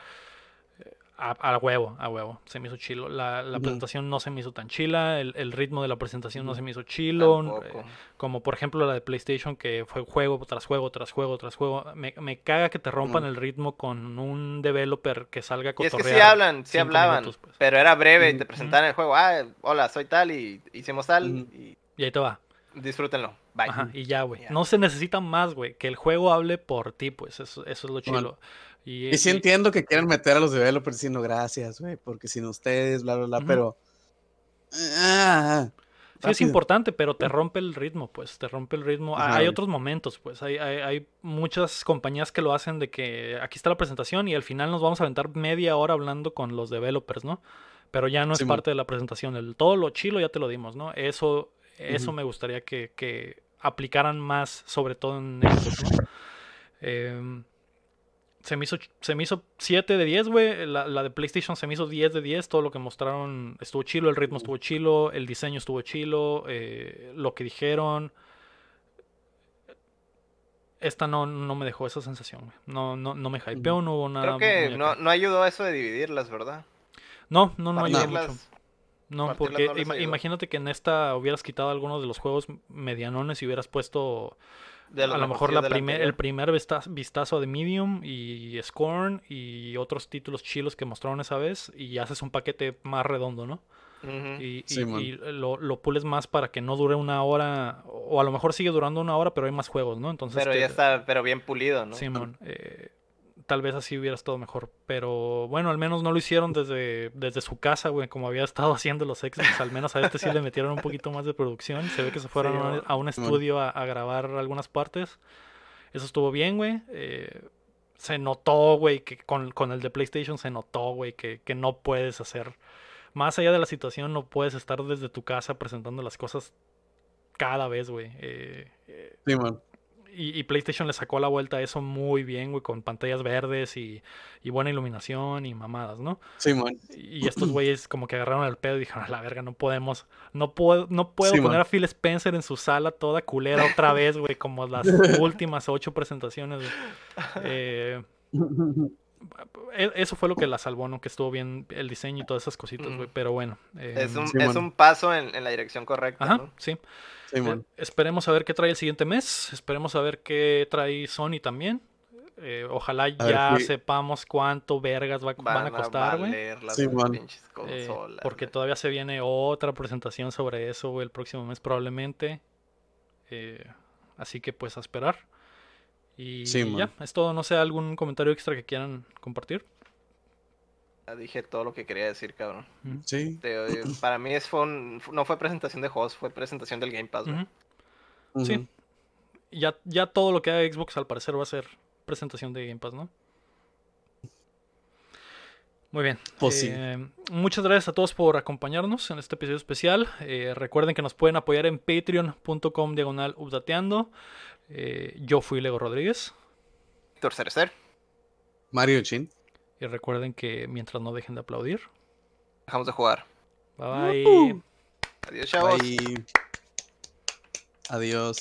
A, a huevo, a huevo. Se me hizo chilo. La, la presentación no se me hizo tan chila. El, el ritmo de la presentación no se me hizo chilo. Eh, como por ejemplo la de PlayStation, que fue juego tras juego, tras juego, tras juego. Me, me caga que te rompan el ritmo con un developer que salga
Y es que sí hablan, sí hablaban,
minutos, pues.
pero era breve y te presentaban el juego. Ah, hola, soy tal y hicimos tal y
Y ahí te va.
disfrútenlo. Bye.
Ajá, y ya, güey. No se necesita más, güey. Que el juego hable por ti, pues. Eso, eso es lo
Bueno.
Y,
Y sí
y-
entiendo que quieren meter a los developers diciendo gracias, güey, porque sin ustedes, bla, bla, bla, pero... Ah,
Sí, es importante, pero te rompe el ritmo, pues, te rompe el ritmo.
Ajá,
hay
güey.
otros momentos, pues, hay, hay, hay muchas compañías que lo hacen de que aquí está la presentación y al final nos vamos a aventar media hora hablando con los developers, ¿no? Pero ya no es parte de la presentación, el, todo lo chilo ya te lo dimos, ¿no? Eso, eso me gustaría que, que aplicaran más, sobre todo en Xbox, ¿no? Em, se me hizo, se me hizo 7 de 10, güey. La, la de PlayStation se me hizo 10 de 10. Todo lo que mostraron estuvo chilo, el ritmo estuvo chilo, el diseño estuvo chilo, eh, lo que dijeron. Esta no, no me dejó esa sensación, güey. No, no, no me hypeó, no hubo nada.
Creo que no, no ayudó eso de dividirlas, ¿verdad?
no, no, no ayudó mucho. No, porque
ayudó.
imagínate que en esta hubieras quitado algunos de los juegos medianones y hubieras puesto
de
a lo mejor la primer, el primer vista- vistazo de Medium y Scorn y otros títulos chilos que mostraron esa vez y haces un paquete más redondo, ¿no?
Ujú.
Y, y-
Simón.
y lo, lo pules más para que no dure una hora o a lo mejor sigue durando una hora pero hay más juegos, ¿no? Entonces
Pero
te-
ya está, pero bien pulido, ¿no?
Simón, eh, tal vez así hubiera estado mejor, pero bueno, al menos no lo hicieron desde, desde su casa, güey, como había estado haciendo los Xbox, al menos a este sí le metieron un poquito más de producción, se ve que se fueron
Sí,
a, un- a estudio a, a grabar algunas partes, eso estuvo bien, güey, eh, se notó, güey, que con, con el de PlayStation se notó, güey, que, que no puedes hacer, más allá de la situación, no puedes estar desde tu casa presentando las cosas cada vez, güey. eh, eh,
Simón.
Y, y PlayStation le sacó la vuelta a eso muy bien, güey, con pantallas verdes y, y buena iluminación y mamadas, ¿no?
Simón.
Y estos güeyes como que agarraron el pedo y dijeron, a la verga, no podemos, no puedo, no puedo
Sí,
poner
man.
a Phil Spencer en su sala toda culera otra vez, güey, como las últimas ocho presentaciones. güey". Eh, eso fue lo que la salvó, ¿no? Que estuvo bien el diseño y todas esas cositas, güey,
Mm.
pero bueno. eh,
Es un, es un paso en, en la dirección correcta,
Ajá,
¿no?
sí. Eh, esperemos a ver qué trae el siguiente mes. Esperemos a ver qué trae Sony también. Eh, ojalá ya sepamos cuánto vergas va- van, a costar, güey. Eh, porque todavía se viene otra presentación sobre eso güey, el próximo mes probablemente. Eh, así que pues a esperar. Y
Sí,
ya, es todo. No sé, algún comentario extra que quieran compartir.
Ya dije todo lo que quería decir, cabrón.
Sí.
Te- para mí es fue un- no fue presentación de juegos, fue presentación del Game Pass.
Ujú. Sí. Ya, ya todo lo que haga Xbox al parecer va a ser presentación de Game Pass, ¿no? Muy bien.
Pues sí.
Eh, muchas gracias a todos por acompañarnos en este episodio especial. Eh, recuerden que nos pueden apoyar en patreon.com diagonal updateando. Eh, yo fui Lego Rodríguez.
Cerecer,
Mario Chin.
Y recuerden que mientras no dejen de aplaudir.
dejamos de jugar.
Bye bye.
Adiós, chavos.
Bye. Adiós.